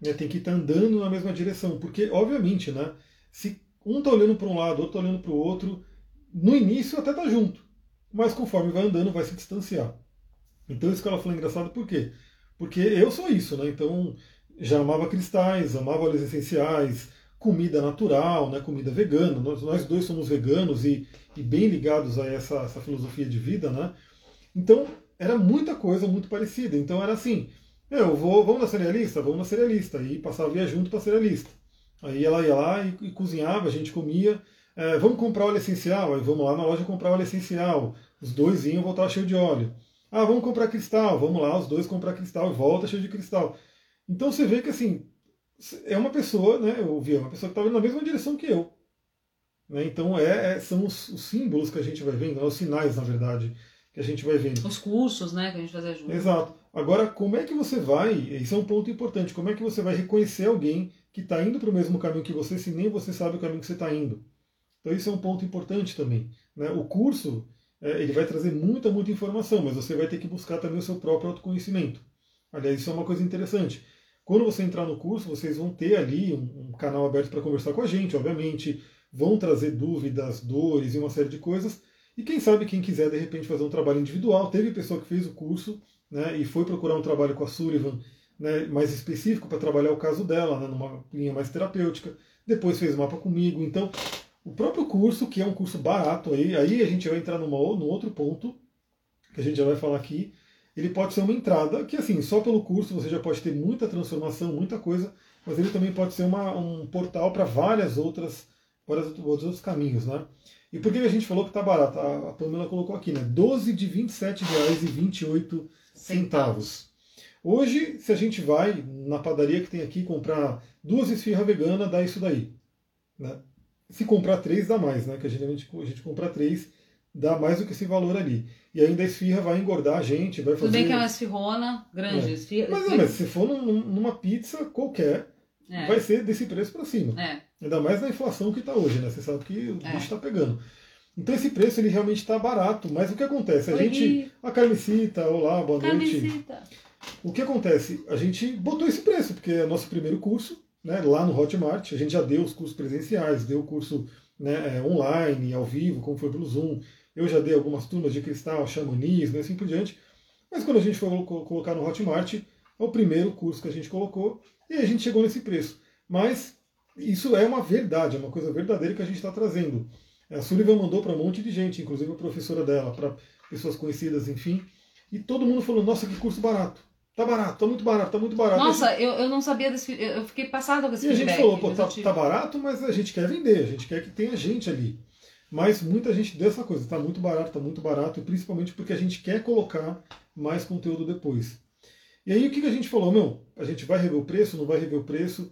Né? Tem que estar andando na mesma direção. Porque, obviamente, né, se um está olhando para um lado, outro está olhando para o outro, no início até está junto. Mas conforme vai andando, vai se distanciar. Então isso que ela falou engraçado, por quê? Porque eu sou isso, né? Então já amava cristais, amava óleos essenciais, comida natural, né? comida vegana. Nós, nós dois somos veganos e, e bem ligados a essa, essa, filosofia de vida, né? Então era muita coisa muito parecida. Então era assim, eu vou, vamos na cerealista, vamos na cerealista e passava via junto para cerealista. Aí ela ia lá e, e cozinhava, a gente comia. É, vamos comprar óleo essencial, aí vamos lá na loja comprar óleo essencial. Os dois iam voltar cheio de óleo. Ah, vamos comprar cristal. Vamos lá, os dois comprar cristal e volta cheio de cristal. Então você vê que assim, é uma pessoa, né? Eu vi, é uma pessoa que estava na mesma direção que eu. Né, então é, é, são os, os, símbolos que a gente vai vendo, né, os sinais, na verdade, que a gente vai vendo. Os cursos, né, que a gente faz junto. Exato. Agora, como é que você vai, isso é um ponto importante, como é que você vai reconhecer alguém que está indo para o mesmo caminho que você, se nem você sabe o caminho que você está indo? Então isso é um ponto importante também. Né? O curso, é, ele vai trazer muita, muita informação, mas você vai ter que buscar também o seu próprio autoconhecimento. Aliás, isso é uma coisa interessante. Quando você entrar no curso, vocês vão ter ali um, um canal aberto para conversar com a gente, obviamente. Vão trazer dúvidas, dores e uma série de coisas. E quem sabe, quem quiser de repente fazer um trabalho individual, teve pessoa que fez o curso né, e foi procurar um trabalho com a Sullivan né, mais específico para trabalhar o caso dela, né, numa linha mais terapêutica. Depois fez mapa comigo. Então, o próprio curso, que é um curso barato, aí, aí a gente vai entrar numa, num outro ponto, que a gente já vai falar aqui, ele pode ser uma entrada, que assim, só pelo curso você já pode ter muita transformação, muita coisa, mas ele também pode ser uma, um portal para várias outras, vários outros caminhos, né? E por que a gente falou que está barato? A, Pamela colocou aqui, né? 12 de R$ 27,28 centavos. Hoje, se a gente vai na padaria que tem aqui comprar duas esfirras veganas, dá isso daí. Né? Se comprar três, dá mais, né? Que a gente, a gente compra três, dá mais do que esse valor ali. E ainda a esfirra vai engordar a gente, vai fazer... Tudo bem que é uma esfirrona grande. É. Esfirra, mas, esfirra... mas se for num, numa pizza qualquer, é. vai ser desse preço para cima. É. Ainda mais na inflação que está hoje, né? Você sabe que o é. bicho está pegando. Então esse preço ele realmente está barato, mas o que acontece? A Oi. gente. A carnecita, olá, boa carnecita. noite. O que acontece? A gente botou esse preço, porque é nosso primeiro curso, né, lá no Hotmart. A gente já deu os cursos presenciais, deu o curso né, é, online, ao vivo, como foi pelo Zoom. Eu já dei algumas turmas de cristal, xamanismo e assim por diante. Mas quando a gente for colocar no Hotmart, é o primeiro curso que a gente colocou e a gente chegou nesse preço. Mas isso é uma verdade, é uma coisa verdadeira que a gente está trazendo. A Sullivan mandou para um monte de gente, inclusive a professora dela, para pessoas conhecidas, enfim. E todo mundo falou: nossa, que curso barato. Tá barato, tá muito barato, tá muito barato. Nossa, gente... eu, eu não sabia desse. Eu fiquei passada com esse E a gente falou: pô, tá, tá barato, mas a gente quer vender, a gente quer que tenha gente ali. Mas muita gente deu essa coisa, está muito barato, está muito barato, e principalmente porque a gente quer colocar mais conteúdo depois. E aí o que, que a gente falou? Meu, a gente vai rever o preço, não vai rever o preço?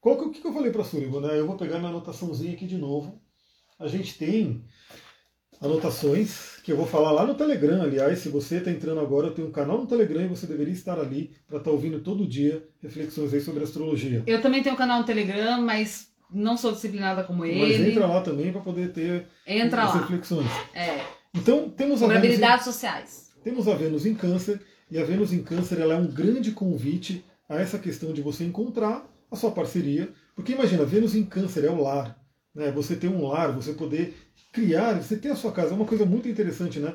Qual que, o que, que eu falei para Sullivan? Né? Eu vou pegar minha anotaçãozinha aqui de novo. A gente tem anotações que eu vou falar lá no Telegram. Aliás, se você está entrando agora, eu tenho um canal no Telegram e você deveria estar ali para estar tá ouvindo todo dia reflexões aí sobre astrologia. Eu também tenho um canal no Telegram, mas não sou disciplinada como ele. Mas entra lá também para poder ter entra as lá. reflexões. É. Então, temos a Vênus sociais. Temos a Vênus em Câncer, e a Vênus em Câncer ela é um grande convite a essa questão de você encontrar a sua parceria. Porque imagina, Vênus em Câncer é o lar. Né? Você ter um lar, você poder criar, você ter a sua casa. É uma coisa muito interessante, né?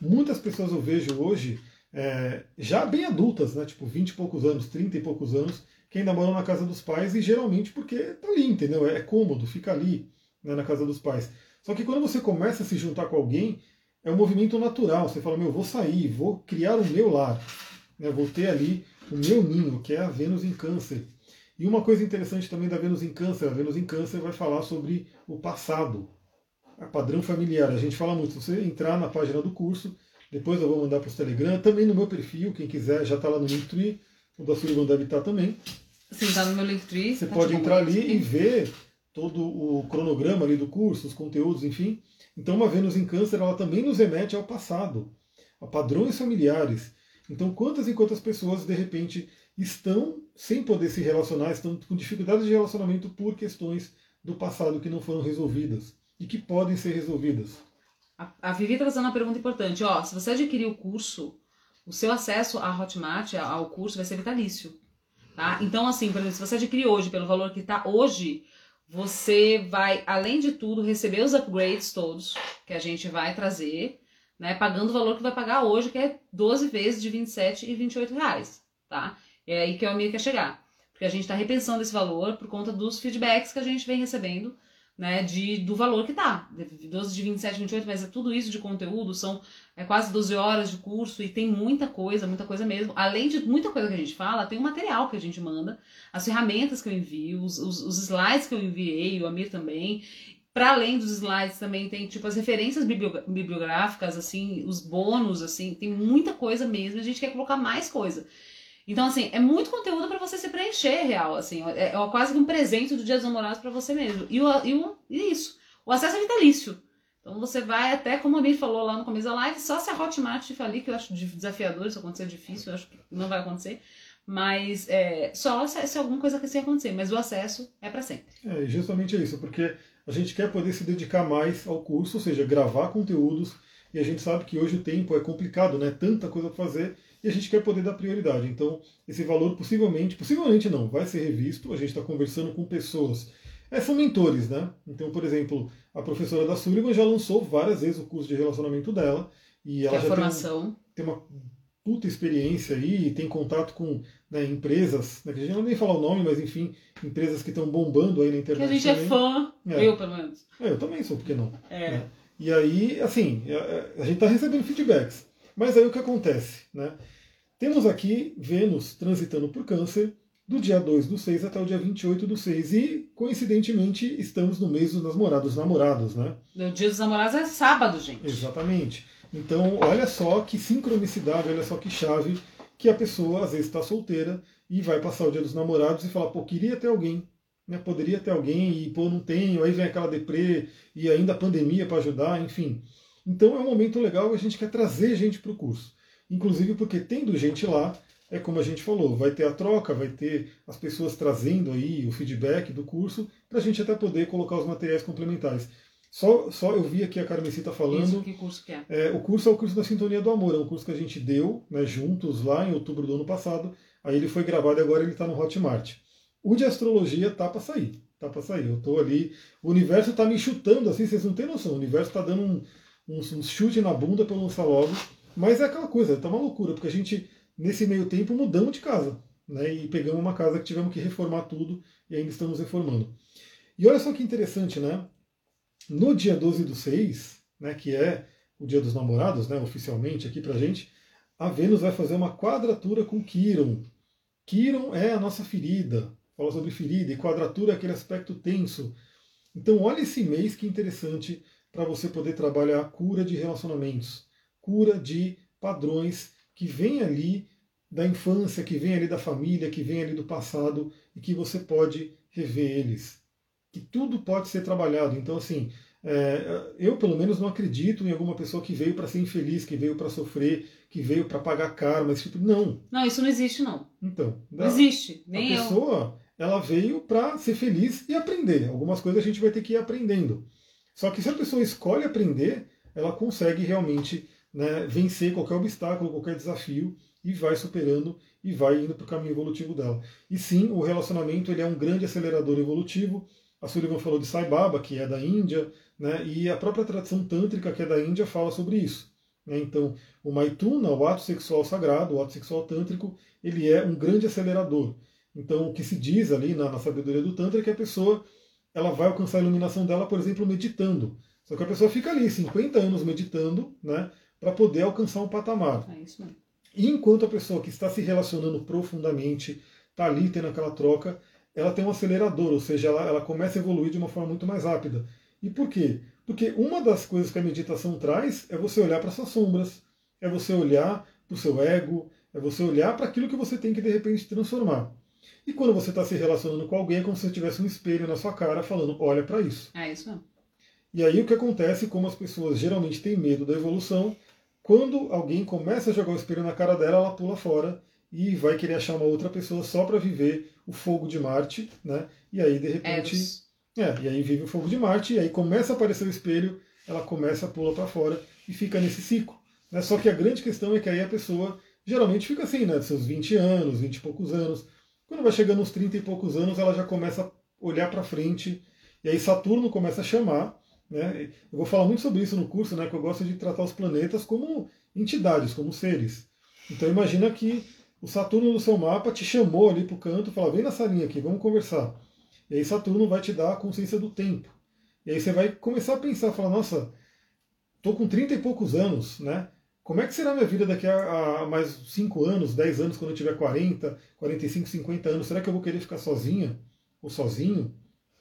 Muitas pessoas eu vejo hoje, é, já bem adultas, né? Tipo 20 e poucos anos, 30 e poucos anos, que ainda moram na casa dos pais e geralmente porque tá ali, entendeu? É cômodo, fica ali né, na casa dos pais. Só que quando você começa a se juntar com alguém, é um movimento natural. Você fala, meu, vou sair, vou criar o meu lar, né, vou ter ali o meu ninho, que é a Vênus em Câncer. E uma coisa interessante também da Vênus em Câncer, a Vênus em Câncer vai falar sobre o passado, a padrão familiar. A gente fala muito, se você entrar na página do curso, depois eu vou mandar para os Telegram, também no meu perfil, quem quiser já está lá no Linktree, o da Sullivan deve estar também. Sim, está no meu Linktree. Você tá pode entrar ali e ver todo o cronograma ali do curso, os conteúdos, enfim. Então, uma Vênus em Câncer, ela também nos remete ao passado, a padrões familiares. Então, quantas e quantas pessoas, de repente, estão sem poder se relacionar, estão com dificuldades de relacionamento por questões do passado que não foram resolvidas e que podem ser resolvidas. A, a Vivi está fazendo uma pergunta importante. Ó, se você adquirir o curso, o seu acesso à Hotmart, ao curso, vai ser vitalício. Tá? Então, assim, por exemplo, se você adquirir hoje pelo valor que está hoje, você vai, além de tudo, receber os upgrades todos que a gente vai trazer, né? Pagando o valor que vai pagar hoje, que é 12 vezes de 27 e 28 reais, tá? É aí que o Almir quer chegar. Porque a gente está repensando esse valor por conta dos feedbacks que a gente vem recebendo né, de, do valor que dá. 12 de 27, 28, mas é tudo isso de conteúdo, são é, quase 12 horas de curso e tem muita coisa, muita coisa mesmo. Além de muita coisa que a gente fala, tem o material que a gente manda, as ferramentas que eu envio, os, os, os slides que eu enviei, o Amir também. Para além dos slides também tem tipo as referências bibliográficas, assim, os bônus, assim, tem muita coisa mesmo. A gente quer colocar mais coisa. Então, assim, é muito conteúdo para você se preencher, real, assim. É, é quase que um presente do Dia dos Namorados para você mesmo. E, o, e, o, e isso. O acesso é vitalício. Então você vai até, como a Mi falou lá no começo da live, só se a Hotmart te falir, que eu acho desafiador, isso acontecer difícil, eu acho que não vai acontecer. Mas é, só se, se alguma coisa assim acontecer, mas o acesso é para sempre. É, justamente isso, porque a gente quer poder se dedicar mais ao curso, ou seja, gravar conteúdos, e a gente sabe que hoje o tempo é complicado, né? Tanta coisa para fazer, e a gente quer poder dar prioridade. Então, esse valor possivelmente, possivelmente não, vai ser revisto. A gente está conversando com pessoas. É, são mentores, né? Então, por exemplo, a professora da Sullivan já lançou várias vezes o curso de relacionamento dela. E ela que é já formação. Tem, tem uma puta experiência aí, tem contato com né, empresas, né, que a gente não nem falar o nome, mas enfim, empresas que estão bombando aí na internet. Que a gente é também. é fã, é. eu pelo menos. É, eu também sou, por que não? É. Né? E aí, assim, a, a gente está recebendo feedbacks. Mas aí o que acontece? Né? Temos aqui Vênus transitando por Câncer do dia 2 do 6 até o dia 28 do 6. E, coincidentemente, estamos no mês dos namorados namorados, né? O dia dos namorados é sábado, gente. Exatamente. Então, olha só que sincronicidade, olha só que chave que a pessoa, às vezes, está solteira e vai passar o dia dos namorados e fala, pô, queria ter alguém, né? Poderia ter alguém e, pô, não tenho. Aí vem aquela deprê e ainda a pandemia para ajudar, enfim. Então, é um momento legal, a gente quer trazer gente para o curso. Inclusive porque tendo gente lá, é como a gente falou, vai ter a troca, vai ter as pessoas trazendo aí o feedback do curso, para a gente até poder colocar os materiais complementares. Só, só eu vi aqui a Carmecita falando. Isso, que curso que é? é? O curso é o curso da Sintonia do Amor, é um curso que a gente deu né, juntos lá em outubro do ano passado. Aí ele foi gravado e agora ele está no Hotmart. O de astrologia tá para sair. Tá para sair. Eu tô ali. O universo está me chutando assim, vocês não têm noção. O universo está dando um, um, um chute na bunda para lançar logo. Mas é aquela coisa, tá uma loucura, porque a gente, nesse meio tempo, mudamos de casa. né, e pegamos uma casa que tivemos que reformar tudo e ainda estamos reformando. E olha só que interessante, né? No dia 12 do 6, né, que é o dia dos namorados, né, oficialmente aqui pra gente, a Vênus vai fazer uma quadratura com Quiron. Quiron é a nossa ferida, fala sobre ferida, e quadratura é aquele aspecto tenso. Então olha esse mês que interessante para você poder trabalhar cura de relacionamentos, cura de padrões que vem ali da infância, que vem ali da família, que vem ali do passado e que você pode rever eles. Que tudo pode ser trabalhado. Então, assim, é, eu pelo menos não acredito em alguma pessoa que veio para ser infeliz, que veio para sofrer, que veio para pagar karma, esse tipo. Não. Não, isso não existe, não. Então. Não existe. Nem a pessoa, eu. ela veio para ser feliz e aprender. Algumas coisas a gente vai ter que ir aprendendo. Só que se a pessoa escolhe aprender, ela consegue realmente né, vencer qualquer obstáculo, qualquer desafio e vai superando e vai indo para o caminho evolutivo dela. E sim, o relacionamento ele é um grande acelerador evolutivo. A Sullivan falou de Sai Baba, que é da Índia, né, e a própria tradição tântrica, que é da Índia, fala sobre isso. Né? Então, o Maituna, o ato sexual sagrado, o ato sexual tântrico, ele é um grande acelerador. Então, o que se diz ali na, na sabedoria do Tantra é que a pessoa ela vai alcançar a iluminação dela, por exemplo, meditando. Só que a pessoa fica ali 50 anos meditando, né, para poder alcançar um patamar. É isso mesmo. E enquanto a pessoa que está se relacionando profundamente, está ali tendo aquela troca, ela tem um acelerador, ou seja, ela, ela começa a evoluir de uma forma muito mais rápida. E por quê? Porque uma das coisas que a meditação traz é você olhar para suas sombras, é você olhar para o seu ego, é você olhar para aquilo que você tem que de repente transformar. E quando você está se relacionando com alguém, é como se você tivesse um espelho na sua cara falando: olha para isso. É isso mesmo. E aí o que acontece, como as pessoas geralmente têm medo da evolução, quando alguém começa a jogar o espelho na cara dela, ela pula fora e vai querer achar uma outra pessoa só para viver o fogo de Marte, né? E aí de repente, é, e aí vive o fogo de Marte e aí começa a aparecer o espelho, ela começa a pular para fora e fica nesse ciclo. Né? Só que a grande questão é que aí a pessoa geralmente fica assim, né? Seus 20 anos, 20 e poucos anos, quando vai chegando uns 30 e poucos anos, ela já começa a olhar para frente, e aí Saturno começa a chamar. Né? Eu vou falar muito sobre isso no curso, né, que eu gosto de tratar os planetas como entidades, como seres. Então imagina que o Saturno no seu mapa te chamou ali para o canto e falou, vem nessa linha aqui, vamos conversar. E aí Saturno vai te dar a consciência do tempo. E aí você vai começar a pensar, falar, nossa, tô com 30 e poucos anos, né? Como é que será a minha vida daqui a, a, mais 5 anos, 10 anos, quando eu tiver 40, 45, 50 anos? Será que eu vou querer ficar sozinha ou sozinho?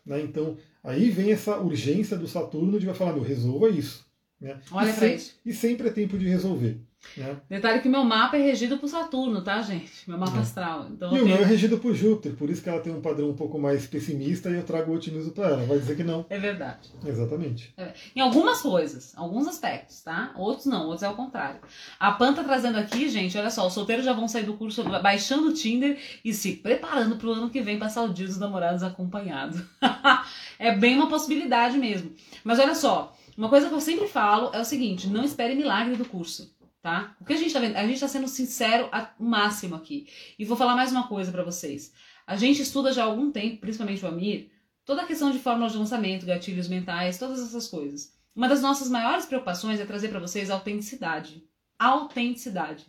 Né? Então, aí vem essa urgência do Saturno de vai falar, meu, resolva isso. Né? Olha para isso. E sempre é tempo de resolver. Né? Detalhe que meu mapa é regido por Saturno, tá, gente? Meu mapa é. astral. Então, e o meu é regido por Júpiter, por isso que ela tem um padrão um pouco mais pessimista e eu trago o otimismo para ela. Vai dizer que não. É verdade. Exatamente. É. Em algumas coisas, alguns aspectos, tá? Outros não, outros é o contrário. A Pan tá trazendo aqui, gente, olha só, os solteiros já vão sair do curso baixando o Tinder e se preparando pro ano que vem passar o dia dos namorados acompanhados. é bem uma possibilidade mesmo. Mas olha só, uma coisa que eu sempre falo é o seguinte: não espere milagre do curso tá? O que a gente tá vendo? A gente tá sendo sincero ao máximo aqui. E vou falar mais uma coisa para vocês. A gente estuda já há algum tempo, principalmente o Amir, toda a questão de fórmulas de lançamento, gatilhos mentais, todas essas coisas. Uma das nossas maiores preocupações é trazer para vocês autenticidade. Autenticidade.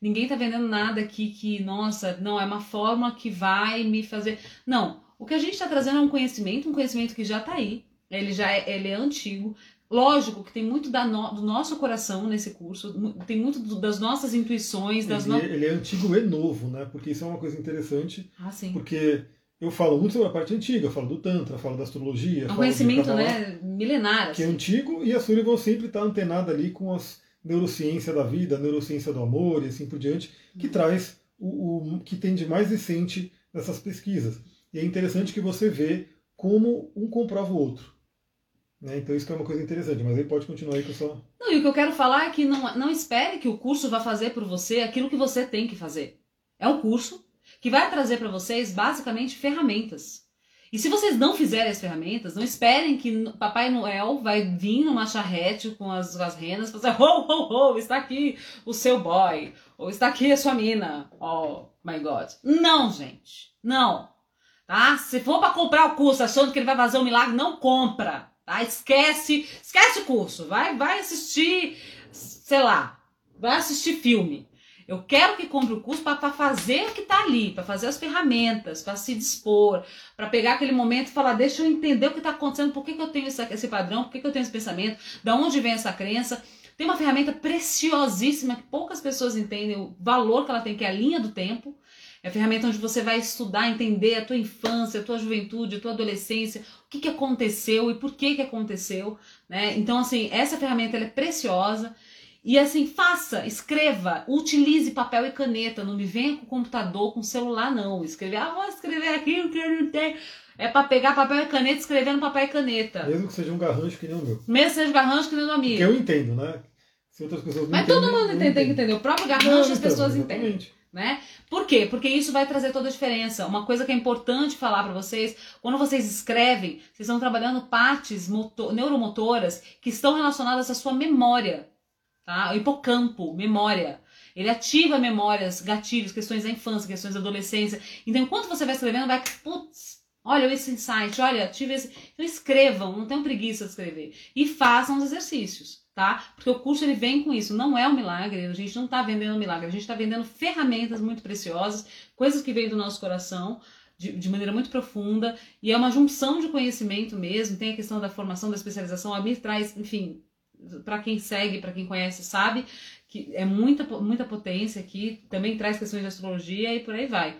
Ninguém tá vendendo nada aqui que, nossa, não é uma fórmula que vai me fazer. Não. O que a gente está trazendo é um conhecimento, um conhecimento que já está aí. Ele já é, ele é antigo, Lógico que tem muito no, do nosso coração nesse curso, tem muito do, das nossas intuições. Das ele, no... ele, é antigo e novo, né? Porque isso é uma coisa interessante. Ah, sim. Porque eu falo muito sobre a parte antiga, falo do Tantra, falo da astrologia. É um conhecimento né, milenar. Que é assim. é antigo e a Sullivan sempre está antenada ali com as neurociência da vida, a neurociência do amor e assim por diante, que uhum. traz o, o que tem de mais recente nessas pesquisas. E é interessante que você vê como um comprova o outro. Né? Então isso é uma coisa interessante, mas aí pode continuar aí com só. Não, e o que eu quero falar é que não, não espere que o curso vá fazer por você aquilo que você tem que fazer. É um curso que vai trazer para vocês basicamente ferramentas. E se vocês não fizerem as ferramentas, não esperem que Papai Noel vai vir numa charrete com as, as renas e fazer ho, ho, ho, está aqui o seu boy, ou está aqui a sua mina. Oh my God. Não, gente. Não. Tá? Se for para comprar o curso achando que ele vai fazer um milagre, não compra. Tá? Esquece, esquece o curso, vai, vai assistir, sei lá, vai assistir filme. Eu quero que compre o curso para fazer o que está ali, para fazer as ferramentas, para se dispor, para pegar aquele momento e falar, deixa eu entender o que está acontecendo, por que, que eu tenho esse, esse padrão, por que, que eu tenho esse pensamento, da onde vem essa crença. Tem uma ferramenta preciosíssima que poucas pessoas entendem o valor que ela tem, que é a linha do tempo. É a ferramenta onde você vai estudar, entender a tua infância, a tua juventude, a tua adolescência, o que, que aconteceu e por que, que aconteceu. Né? Então, assim, essa ferramenta é preciosa. E assim, faça, escreva, utilize papel e caneta, não me venha com computador, com celular, não. Escrever, ah, vou escrever aqui o que eu não tenho. É para pegar papel e caneta escrever no papel e caneta. Mesmo que seja um garrancho que nem o meu. Mesmo que seja um garrancho que nem o do amigo. Que eu entendo, né? Se outras pessoas não Mas entendem, todo mundo tem, tem que entender. O próprio garrancho Não, as então, pessoas entendem. Né? Por quê? Porque isso vai trazer toda a diferença. Uma coisa que é importante falar para vocês, quando vocês escrevem, vocês estão trabalhando partes moto- neuromotoras que estão relacionadas à sua memória, tá? O hipocampo, memória. Ele ativa memórias, gatilhos, questões da infância, questões da adolescência. Então, enquanto você vai escrevendo, vai, putz, olha esse insight, olha, tive esse. Então, escrevam, não tenham preguiça de escrever. E façam os exercícios, tá? Porque o curso ele vem com isso. Não é um milagre, a gente não tá vendendo um milagre, a gente tá vendendo ferramentas muito preciosas, coisas que vêm do nosso coração. De, de maneira muito profunda, e é uma junção de conhecimento mesmo. Tem a questão da formação, da especialização. A Mir traz, enfim, para quem segue, para quem conhece, sabe que é muita, muita potência aqui. Também traz questões de astrologia e por aí vai.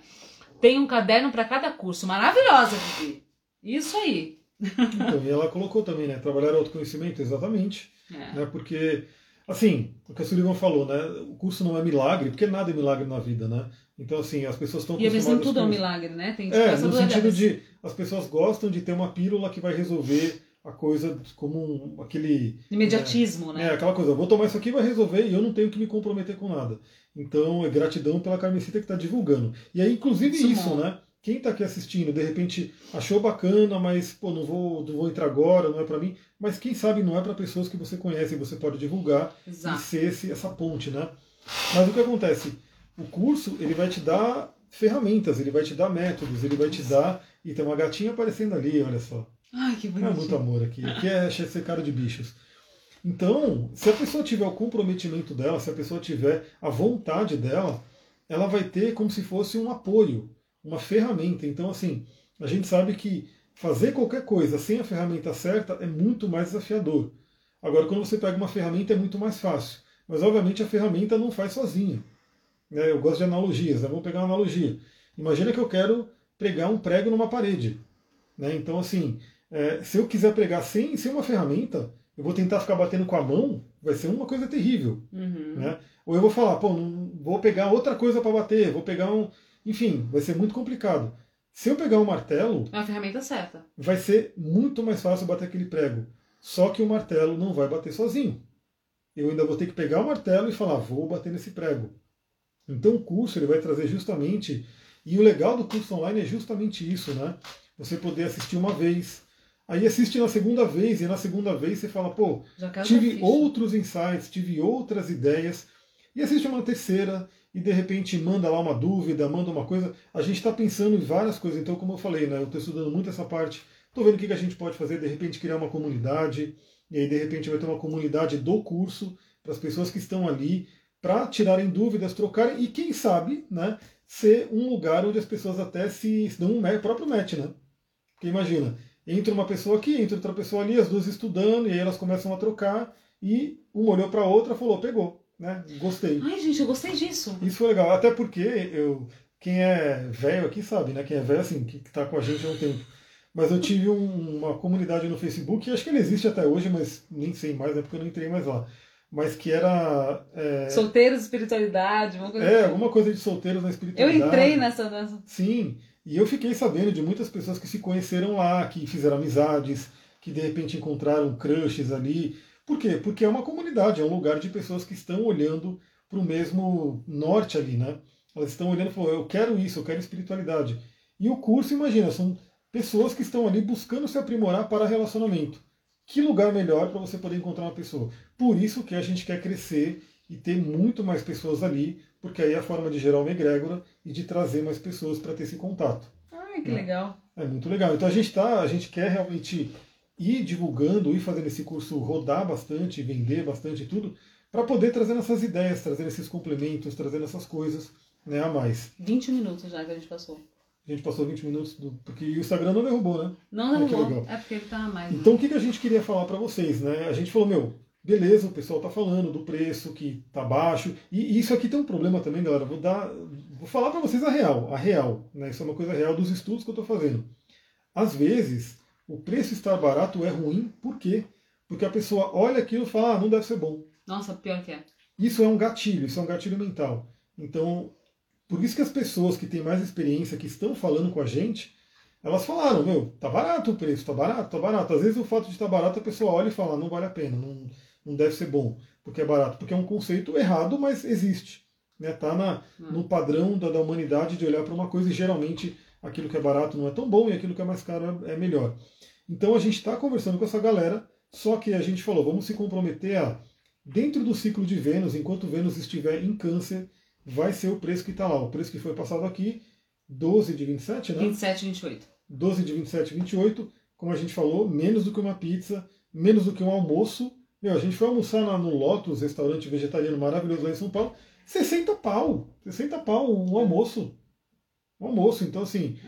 Tem um caderno para cada curso. Maravilhosa, Vivi. Isso aí. Então, e ela colocou também, né? Trabalhar autoconhecimento, exatamente. É. Né? Porque, assim, o que a Sullivan falou, né? O curso não é milagre, porque nada é milagre na vida, né? Então, assim, as pessoas estão E versão acostumadas tudo é um com- milagre, né? Tem tipo, É, essa no sentido de as pessoas gostam de ter uma pílula que vai resolver a coisa como um, aquele Imediatismo, né? É, aquela coisa, vou tomar isso aqui vai resolver e eu não tenho que me comprometer com nada. Então, é gratidão pela Carmesita que está divulgando. E aí, inclusive Isso isso, né? Quem está aqui assistindo, de repente achou bacana, mas pô, não vou, não vou entrar agora, não é para mim. Mas quem sabe não é para pessoas que você conhece e você pode divulgar e Exato. ser esse, essa ponte, né? Mas o que acontece? O curso ele vai te dar ferramentas, ele vai te dar métodos, ele vai te dar. E tem uma gatinha aparecendo ali, olha só. Ai, que É muito amor aqui. Aqui é ser cara de bichos. Então, se a pessoa tiver o comprometimento dela, se a pessoa tiver a vontade dela, ela vai ter como se fosse um apoio, uma ferramenta. Então, assim, a gente sabe que fazer qualquer coisa sem a ferramenta certa é muito mais desafiador. Agora, quando você pega uma ferramenta, é muito mais fácil. Mas, obviamente, a ferramenta não faz sozinha. Né? Eu gosto de analogias. Né? Vamos pegar uma analogia. Imagina que eu quero pregar um prego numa parede. Né? Então, assim, é, se eu quiser pregar sem, sem uma ferramenta, eu vou tentar ficar batendo com a mão, vai ser uma coisa terrível. Uhum. Né? Ou eu vou falar, pô, não, vou pegar outra coisa para bater, vou pegar um. Enfim, vai ser muito complicado. Se eu pegar um martelo, É a ferramenta certa. vai ser muito mais fácil bater aquele prego. Só que o martelo não vai bater sozinho. Eu ainda vou ter que pegar o martelo e falar, vou bater nesse prego. Então o curso ele vai trazer justamente, e o legal do curso online é justamente isso, né? Você poder assistir uma vez, aí assiste na segunda vez, e na segunda vez você fala, pô, tive outros insights, tive outras ideias, e assiste uma terceira, e de repente manda lá uma dúvida, manda uma coisa. A gente está pensando em várias coisas, então, como eu falei, né, eu estou estudando muito essa parte, estou vendo o que que a gente pode fazer, de repente criar uma comunidade, e aí de repente vai ter uma comunidade do curso, para as pessoas que estão ali, para tirarem dúvidas, trocarem, e quem sabe, né, ser um lugar onde as pessoas até se, se dão um próprio match, né? Porque imagina, entra uma pessoa aqui, entra outra pessoa ali, as duas estudando, e aí elas começam a trocar, e uma olhou para a outra falou, pegou, né? Gostei. Ai, gente, eu gostei disso. Isso foi legal, até porque eu, quem é velho aqui sabe, né? Quem é velho assim, que está com a gente há um tempo. Mas eu tive um- uma comunidade no Facebook, acho que ele existe até hoje, mas nem sei mais, né? Porque eu não entrei mais lá. Mas que era. É, Solteiros, espiritualidade, uma coisa é assim. alguma coisa de solteiros na Eu espiritualidade. entrei nessa, nessa. Sim, e eu fiquei sabendo de muitas pessoas que se conheceram lá, que fizeram amizades, que de repente encontraram crushes ali. Por quê? Porque é uma comunidade, é um lugar de pessoas que estão olhando para o mesmo norte ali, né? Elas estão olhando e falam, eu quero isso, eu quero espiritualidade. E o curso, imagina, são pessoas que estão ali buscando se aprimorar para relacionamento. Que lugar melhor para você poder encontrar uma pessoa? Por isso que a gente quer crescer e ter muito mais pessoas ali, porque aí é a forma de gerar uma egrégora e de trazer mais pessoas para ter esse contato. Ai, que É. legal. É muito legal. Então a gente tá, a gente quer realmente ir divulgando, ir fazendo esse curso rodar bastante, vender bastante e tudo, para poder trazer essas ideias, trazer esses complementos, trazer essas coisas né, a mais. 20 minutos já que a gente passou. A gente passou 20 minutos, do... porque o Instagram não derrubou, né? Não derrubou, é porque ele tá mais. Então o que, que a gente queria falar para vocês, né? A gente falou, meu, beleza, o pessoal tá falando do preço que tá baixo, e isso aqui tem um problema também, galera. Vou dar, vou falar para vocês a real, a real, né? Isso é uma coisa real dos estudos que eu tô fazendo. Às vezes, o preço estar barato é ruim, por quê? Porque a pessoa olha aquilo e fala, ah, não deve ser bom. Nossa, pior que é. Isso é um gatilho, isso é um gatilho mental. Então, por isso que as pessoas que têm mais experiência, que estão falando com a gente, elas falaram, meu, tá barato o preço, tá barato, tá barato. Às vezes o fato de estar tá barato, a pessoa olha e fala, não vale a pena, não, não deve ser bom, porque é barato. Porque é um conceito errado, mas existe. Né? Tá na, hum. no padrão da, da humanidade de olhar para uma coisa e geralmente aquilo que é barato não é tão bom e aquilo que é mais caro é, é melhor. Então a gente está conversando com essa galera, só que a gente falou, vamos se comprometer a, dentro do ciclo de Vênus, enquanto Vênus estiver em câncer, vai ser o preço que está lá. O preço que foi passado aqui, 12 de 27, né? 27, 28. 12 de 27, 28. Como a gente falou, menos do que uma pizza, menos do que um almoço. Meu, a gente foi almoçar lá no Lotus, restaurante vegetariano maravilhoso lá em São Paulo. 60 pau. 60 pau um almoço. Um almoço. Então, assim,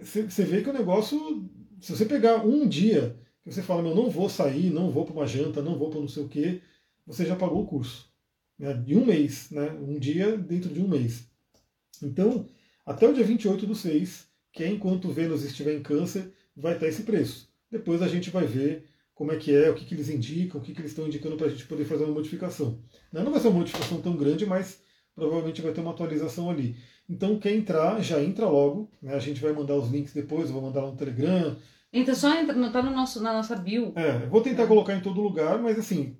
você é, vê que o negócio. Se você pegar um dia que você fala, meu, não vou sair, não vou para uma janta, não vou para não sei o quê, você já pagou o curso né, de um mês, né, um dia dentro de um mês. Então, até o dia 28 do 6, que é enquanto Vênus estiver em câncer, vai estar esse preço. Depois a gente vai ver como é que é, o que, que eles indicam, o que, que eles estão indicando para a gente poder fazer uma modificação. Né, não vai ser uma modificação tão grande, mas provavelmente vai ter uma atualização ali. Então, quem entrar, já entra logo. Né? A gente vai mandar os links depois, eu vou mandar lá no Telegram. Entra só, entra, tá no nosso, na nossa bio. É, vou tentar é. colocar em todo lugar, mas assim,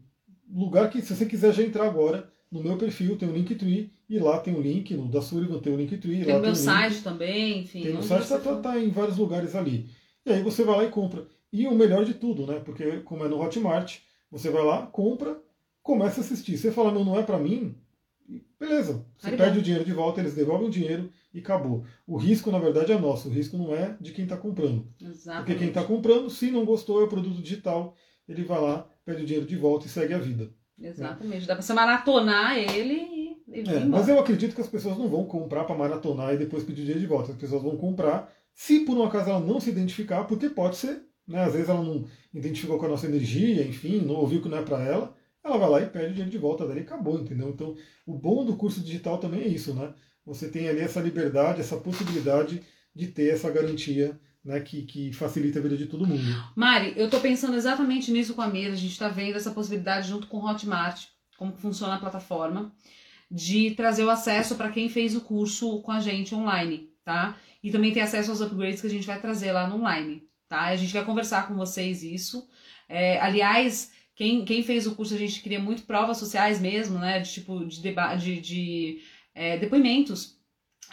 lugar que, se você quiser já entrar agora, no meu perfil tem o Linktree, e lá tem o link, no da Sullivan tem o Linktree. Tem o meu site link, também, enfim. Tem no site, tá, tá, tá, em vários lugares ali. E aí você vai lá e compra. E o melhor de tudo, né? Porque como é no Hotmart, você vai lá, compra, começa a assistir. Você fala, não, não é para mim, beleza. Você perde o dinheiro de volta, eles devolvem o dinheiro e acabou. O risco, na verdade, é nosso. O risco não é de quem está comprando. Exatamente. Porque quem está comprando, se não gostou, é o produto digital, ele vai lá, perde o dinheiro de volta e segue a vida. Exatamente. Né? Dá para você maratonar ele e, é, Mas eu acredito que as pessoas não vão comprar para maratonar e depois pedir dinheiro de volta. As pessoas vão comprar se por um acaso ela não se identificar, porque pode ser. Né? Às vezes ela não identificou com a nossa energia, enfim, não ouviu que não é para ela. Ela vai lá e pede o dinheiro de volta dela e acabou, entendeu? Então, o bom do curso digital também é isso, né? Você tem ali essa liberdade, essa possibilidade de ter essa garantia né, que, que, facilita a vida de todo mundo. Mari, eu estou pensando exatamente nisso com a mesa. A gente está vendo essa possibilidade junto com o Hotmart, como funciona a plataforma, de trazer o acesso para quem fez o curso com a gente online, tá? E também ter acesso aos upgrades que a gente vai trazer lá no online, tá? A gente vai conversar com vocês isso. É, aliás, quem, quem fez o curso, a gente queria muito provas sociais mesmo, né? De tipo, de, debate, de, de é, depoimentos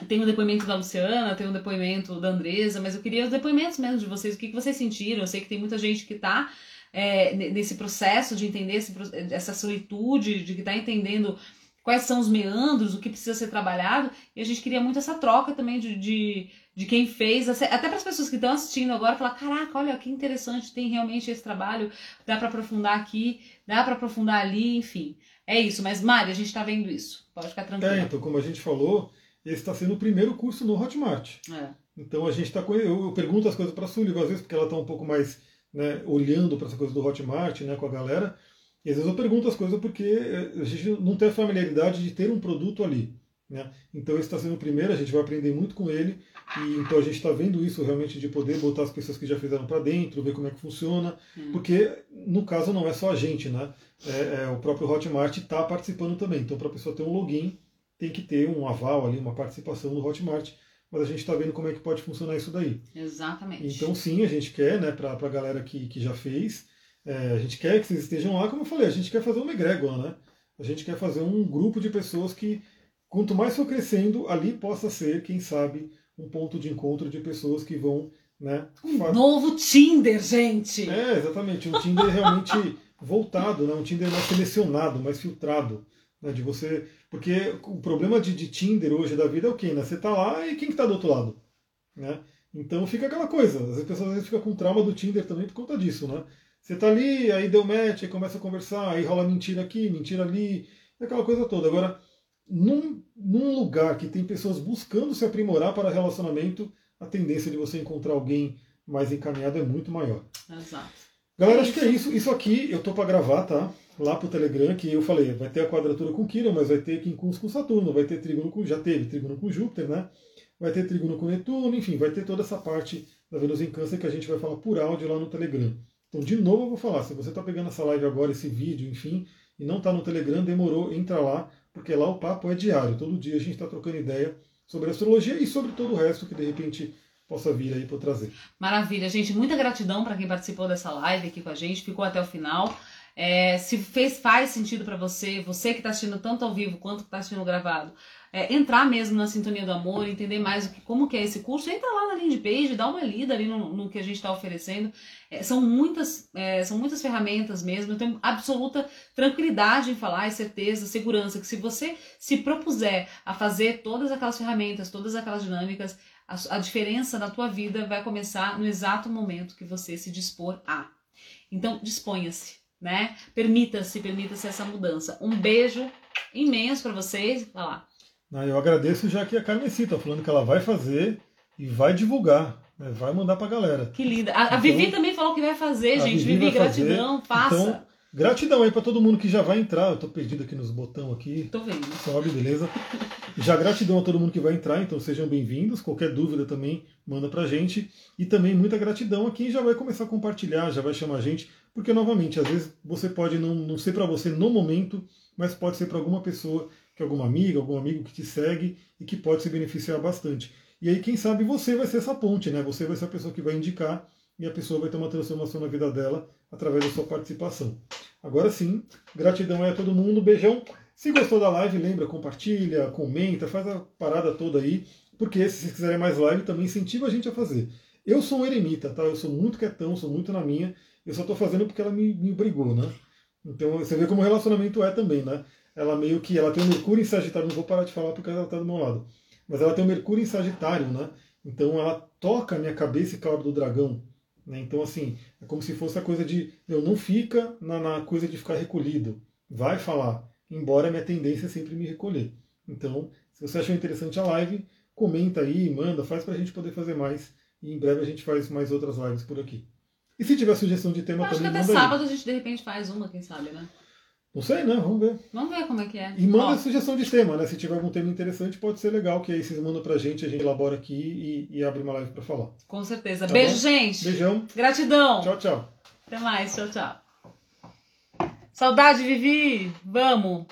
tem o depoimento da Luciana, tem o depoimento da Andresa, mas eu queria os depoimentos mesmo de vocês, o que, que vocês sentiram. Eu sei que tem muita gente que está é, nesse processo de entender esse, essa solitude, de que está entendendo quais são os meandros, o que precisa ser trabalhado, e a gente queria muito essa troca também de, de, de quem fez, até para as pessoas que estão assistindo agora, falar, caraca, olha que interessante, tem realmente esse trabalho, dá para aprofundar aqui, dá para aprofundar ali, enfim. É isso, mas Mari, a gente está vendo isso, pode ficar tranquilo. É, então, como a gente falou, esse está sendo o primeiro curso no Hotmart. É. Então a gente está com. Eu, eu, pergunto as coisas para a Sullivan, às vezes, porque ela está um pouco mais né, olhando para essa coisa do Hotmart né, com a galera. E às vezes eu pergunto as coisas porque eh, a gente não tem a familiaridade de ter um produto ali. Né? Então esse está sendo o primeiro, a gente vai aprender muito com ele. E então a gente está vendo isso realmente de poder botar as pessoas que já fizeram para dentro, ver como é que funciona. Hum. Porque no caso não é só a gente, né? É, é, o próprio Hotmart está participando também. Então para a pessoa ter um login, tem que ter um aval ali, uma participação no Hotmart, mas a gente está vendo como é que pode funcionar isso daí. Exatamente. Então sim, a gente quer, né, para a galera que, que já fez, é, a gente quer que vocês estejam lá, como eu falei, a gente quer fazer uma egrégora, né? A gente quer fazer um grupo de pessoas que, quanto mais for crescendo, ali possa ser, quem sabe, um ponto de encontro de pessoas que vão, né? Um faz... novo Tinder, gente! É, exatamente, um Tinder realmente voltado, né? Um Tinder mais selecionado, mais filtrado. Né, de você. Porque o problema de, de Tinder hoje da vida é o quê? Né? Você tá lá e quem que tá do outro lado? Né? Então fica aquela coisa. As pessoas às vezes ficam com trauma do Tinder também por conta disso, né? Você tá ali, aí deu match, aí começa a conversar, aí rola mentira aqui, mentira ali, aquela coisa toda. Agora, num, num lugar que tem pessoas buscando se aprimorar para relacionamento, a tendência de você encontrar alguém mais encaminhado é muito maior. Exato. Galera, acho que é isso. Isso aqui eu tô para gravar, tá? Lá pro Telegram, que eu falei, vai ter a quadratura com Quirón, mas vai ter quincunx com Saturno, vai ter trígono com. Já teve trígono com Júpiter, né? Vai ter trígono com Netuno, enfim, vai ter toda essa parte da Vênus em Câncer que a gente vai falar por áudio lá no Telegram. Então, de novo, eu vou falar, se você está pegando essa live agora, esse vídeo, enfim, e não está no Telegram, demorou, entra lá, porque lá o papo é diário. Todo dia a gente está trocando ideia sobre astrologia e sobre todo o resto que de repente possa vir aí para trazer. Maravilha, gente. Muita gratidão para quem participou dessa live aqui com a gente, ficou até o final. É, se fez, faz sentido para você, você que está assistindo tanto ao vivo quanto que está assistindo gravado, é, entrar mesmo na sintonia do amor, entender mais que, como que é esse curso, entra lá na landing page, dá uma lida ali no, no que a gente está oferecendo. É, são, muitas, é, são muitas ferramentas mesmo, eu tenho absoluta tranquilidade em falar, e certeza, segurança, que se você se propuser a fazer todas aquelas ferramentas, todas aquelas dinâmicas, a, a diferença na tua vida vai começar no exato momento que você se dispor a. Então, disponha-se, né? Permita-se, permita-se essa mudança. Um beijo imenso para vocês. Vai lá. Eu agradeço já que a Carmeci tá falando que ela vai fazer e vai divulgar, né? vai mandar pra galera. Que linda. A, então, a Vivi também falou que vai fazer, gente. Vivi, Vivi gratidão, faça. Então, gratidão aí para todo mundo que já vai entrar. Eu tô perdido aqui nos botões aqui. Tô vendo. Sobe, beleza? Já gratidão a todo mundo que vai entrar, então sejam bem-vindos. Qualquer dúvida também manda pra gente. E também muita gratidão a quem já vai começar a compartilhar, já vai chamar a gente. Porque, novamente, às vezes você pode não, não ser para você no momento, mas pode ser para alguma pessoa, que alguma amiga, algum amigo que te segue e que pode se beneficiar bastante. E aí, quem sabe você vai ser essa ponte, né? Você vai ser a pessoa que vai indicar e a pessoa vai ter uma transformação na vida dela através da sua participação. Agora sim, gratidão aí a todo mundo, beijão. Se gostou da live, lembra, compartilha, comenta, faz a parada toda aí, porque se vocês quiserem mais live, também incentiva a gente a fazer. Eu sou um eremita, tá? Eu sou muito quietão, sou muito na minha. Eu só tô fazendo porque ela me, me obrigou, né? Então você vê como o relacionamento é também, né? Ela meio que ela tem o Mercúrio em Sagitário, não vou parar de falar porque ela tá do meu lado. Mas ela tem o Mercúrio em Sagitário, né? Então ela toca a minha cabeça e cauda do dragão. Né? Então, assim, é como se fosse a coisa de. Eu não fica na, na coisa de ficar recolhido. Vai falar embora a minha tendência é sempre me recolher. Então, se você achou interessante a live, comenta aí, manda, faz para a gente poder fazer mais. E em breve a gente faz mais outras lives por aqui. E se tiver sugestão de tema Acho também, que até sábado aí. a gente de repente faz uma, quem sabe, né? Não sei, né? Vamos ver. Vamos ver como é que é. E manda Ó. sugestão de tema, né? Se tiver algum tema interessante, pode ser legal, que aí vocês mandam pra gente, a gente elabora aqui e, e abre uma live pra falar. Com certeza. Tá Beijo, bom? gente. Beijão. Gratidão. Tchau, tchau. Até mais. Tchau, tchau. Saudade, Vivi! Vamos!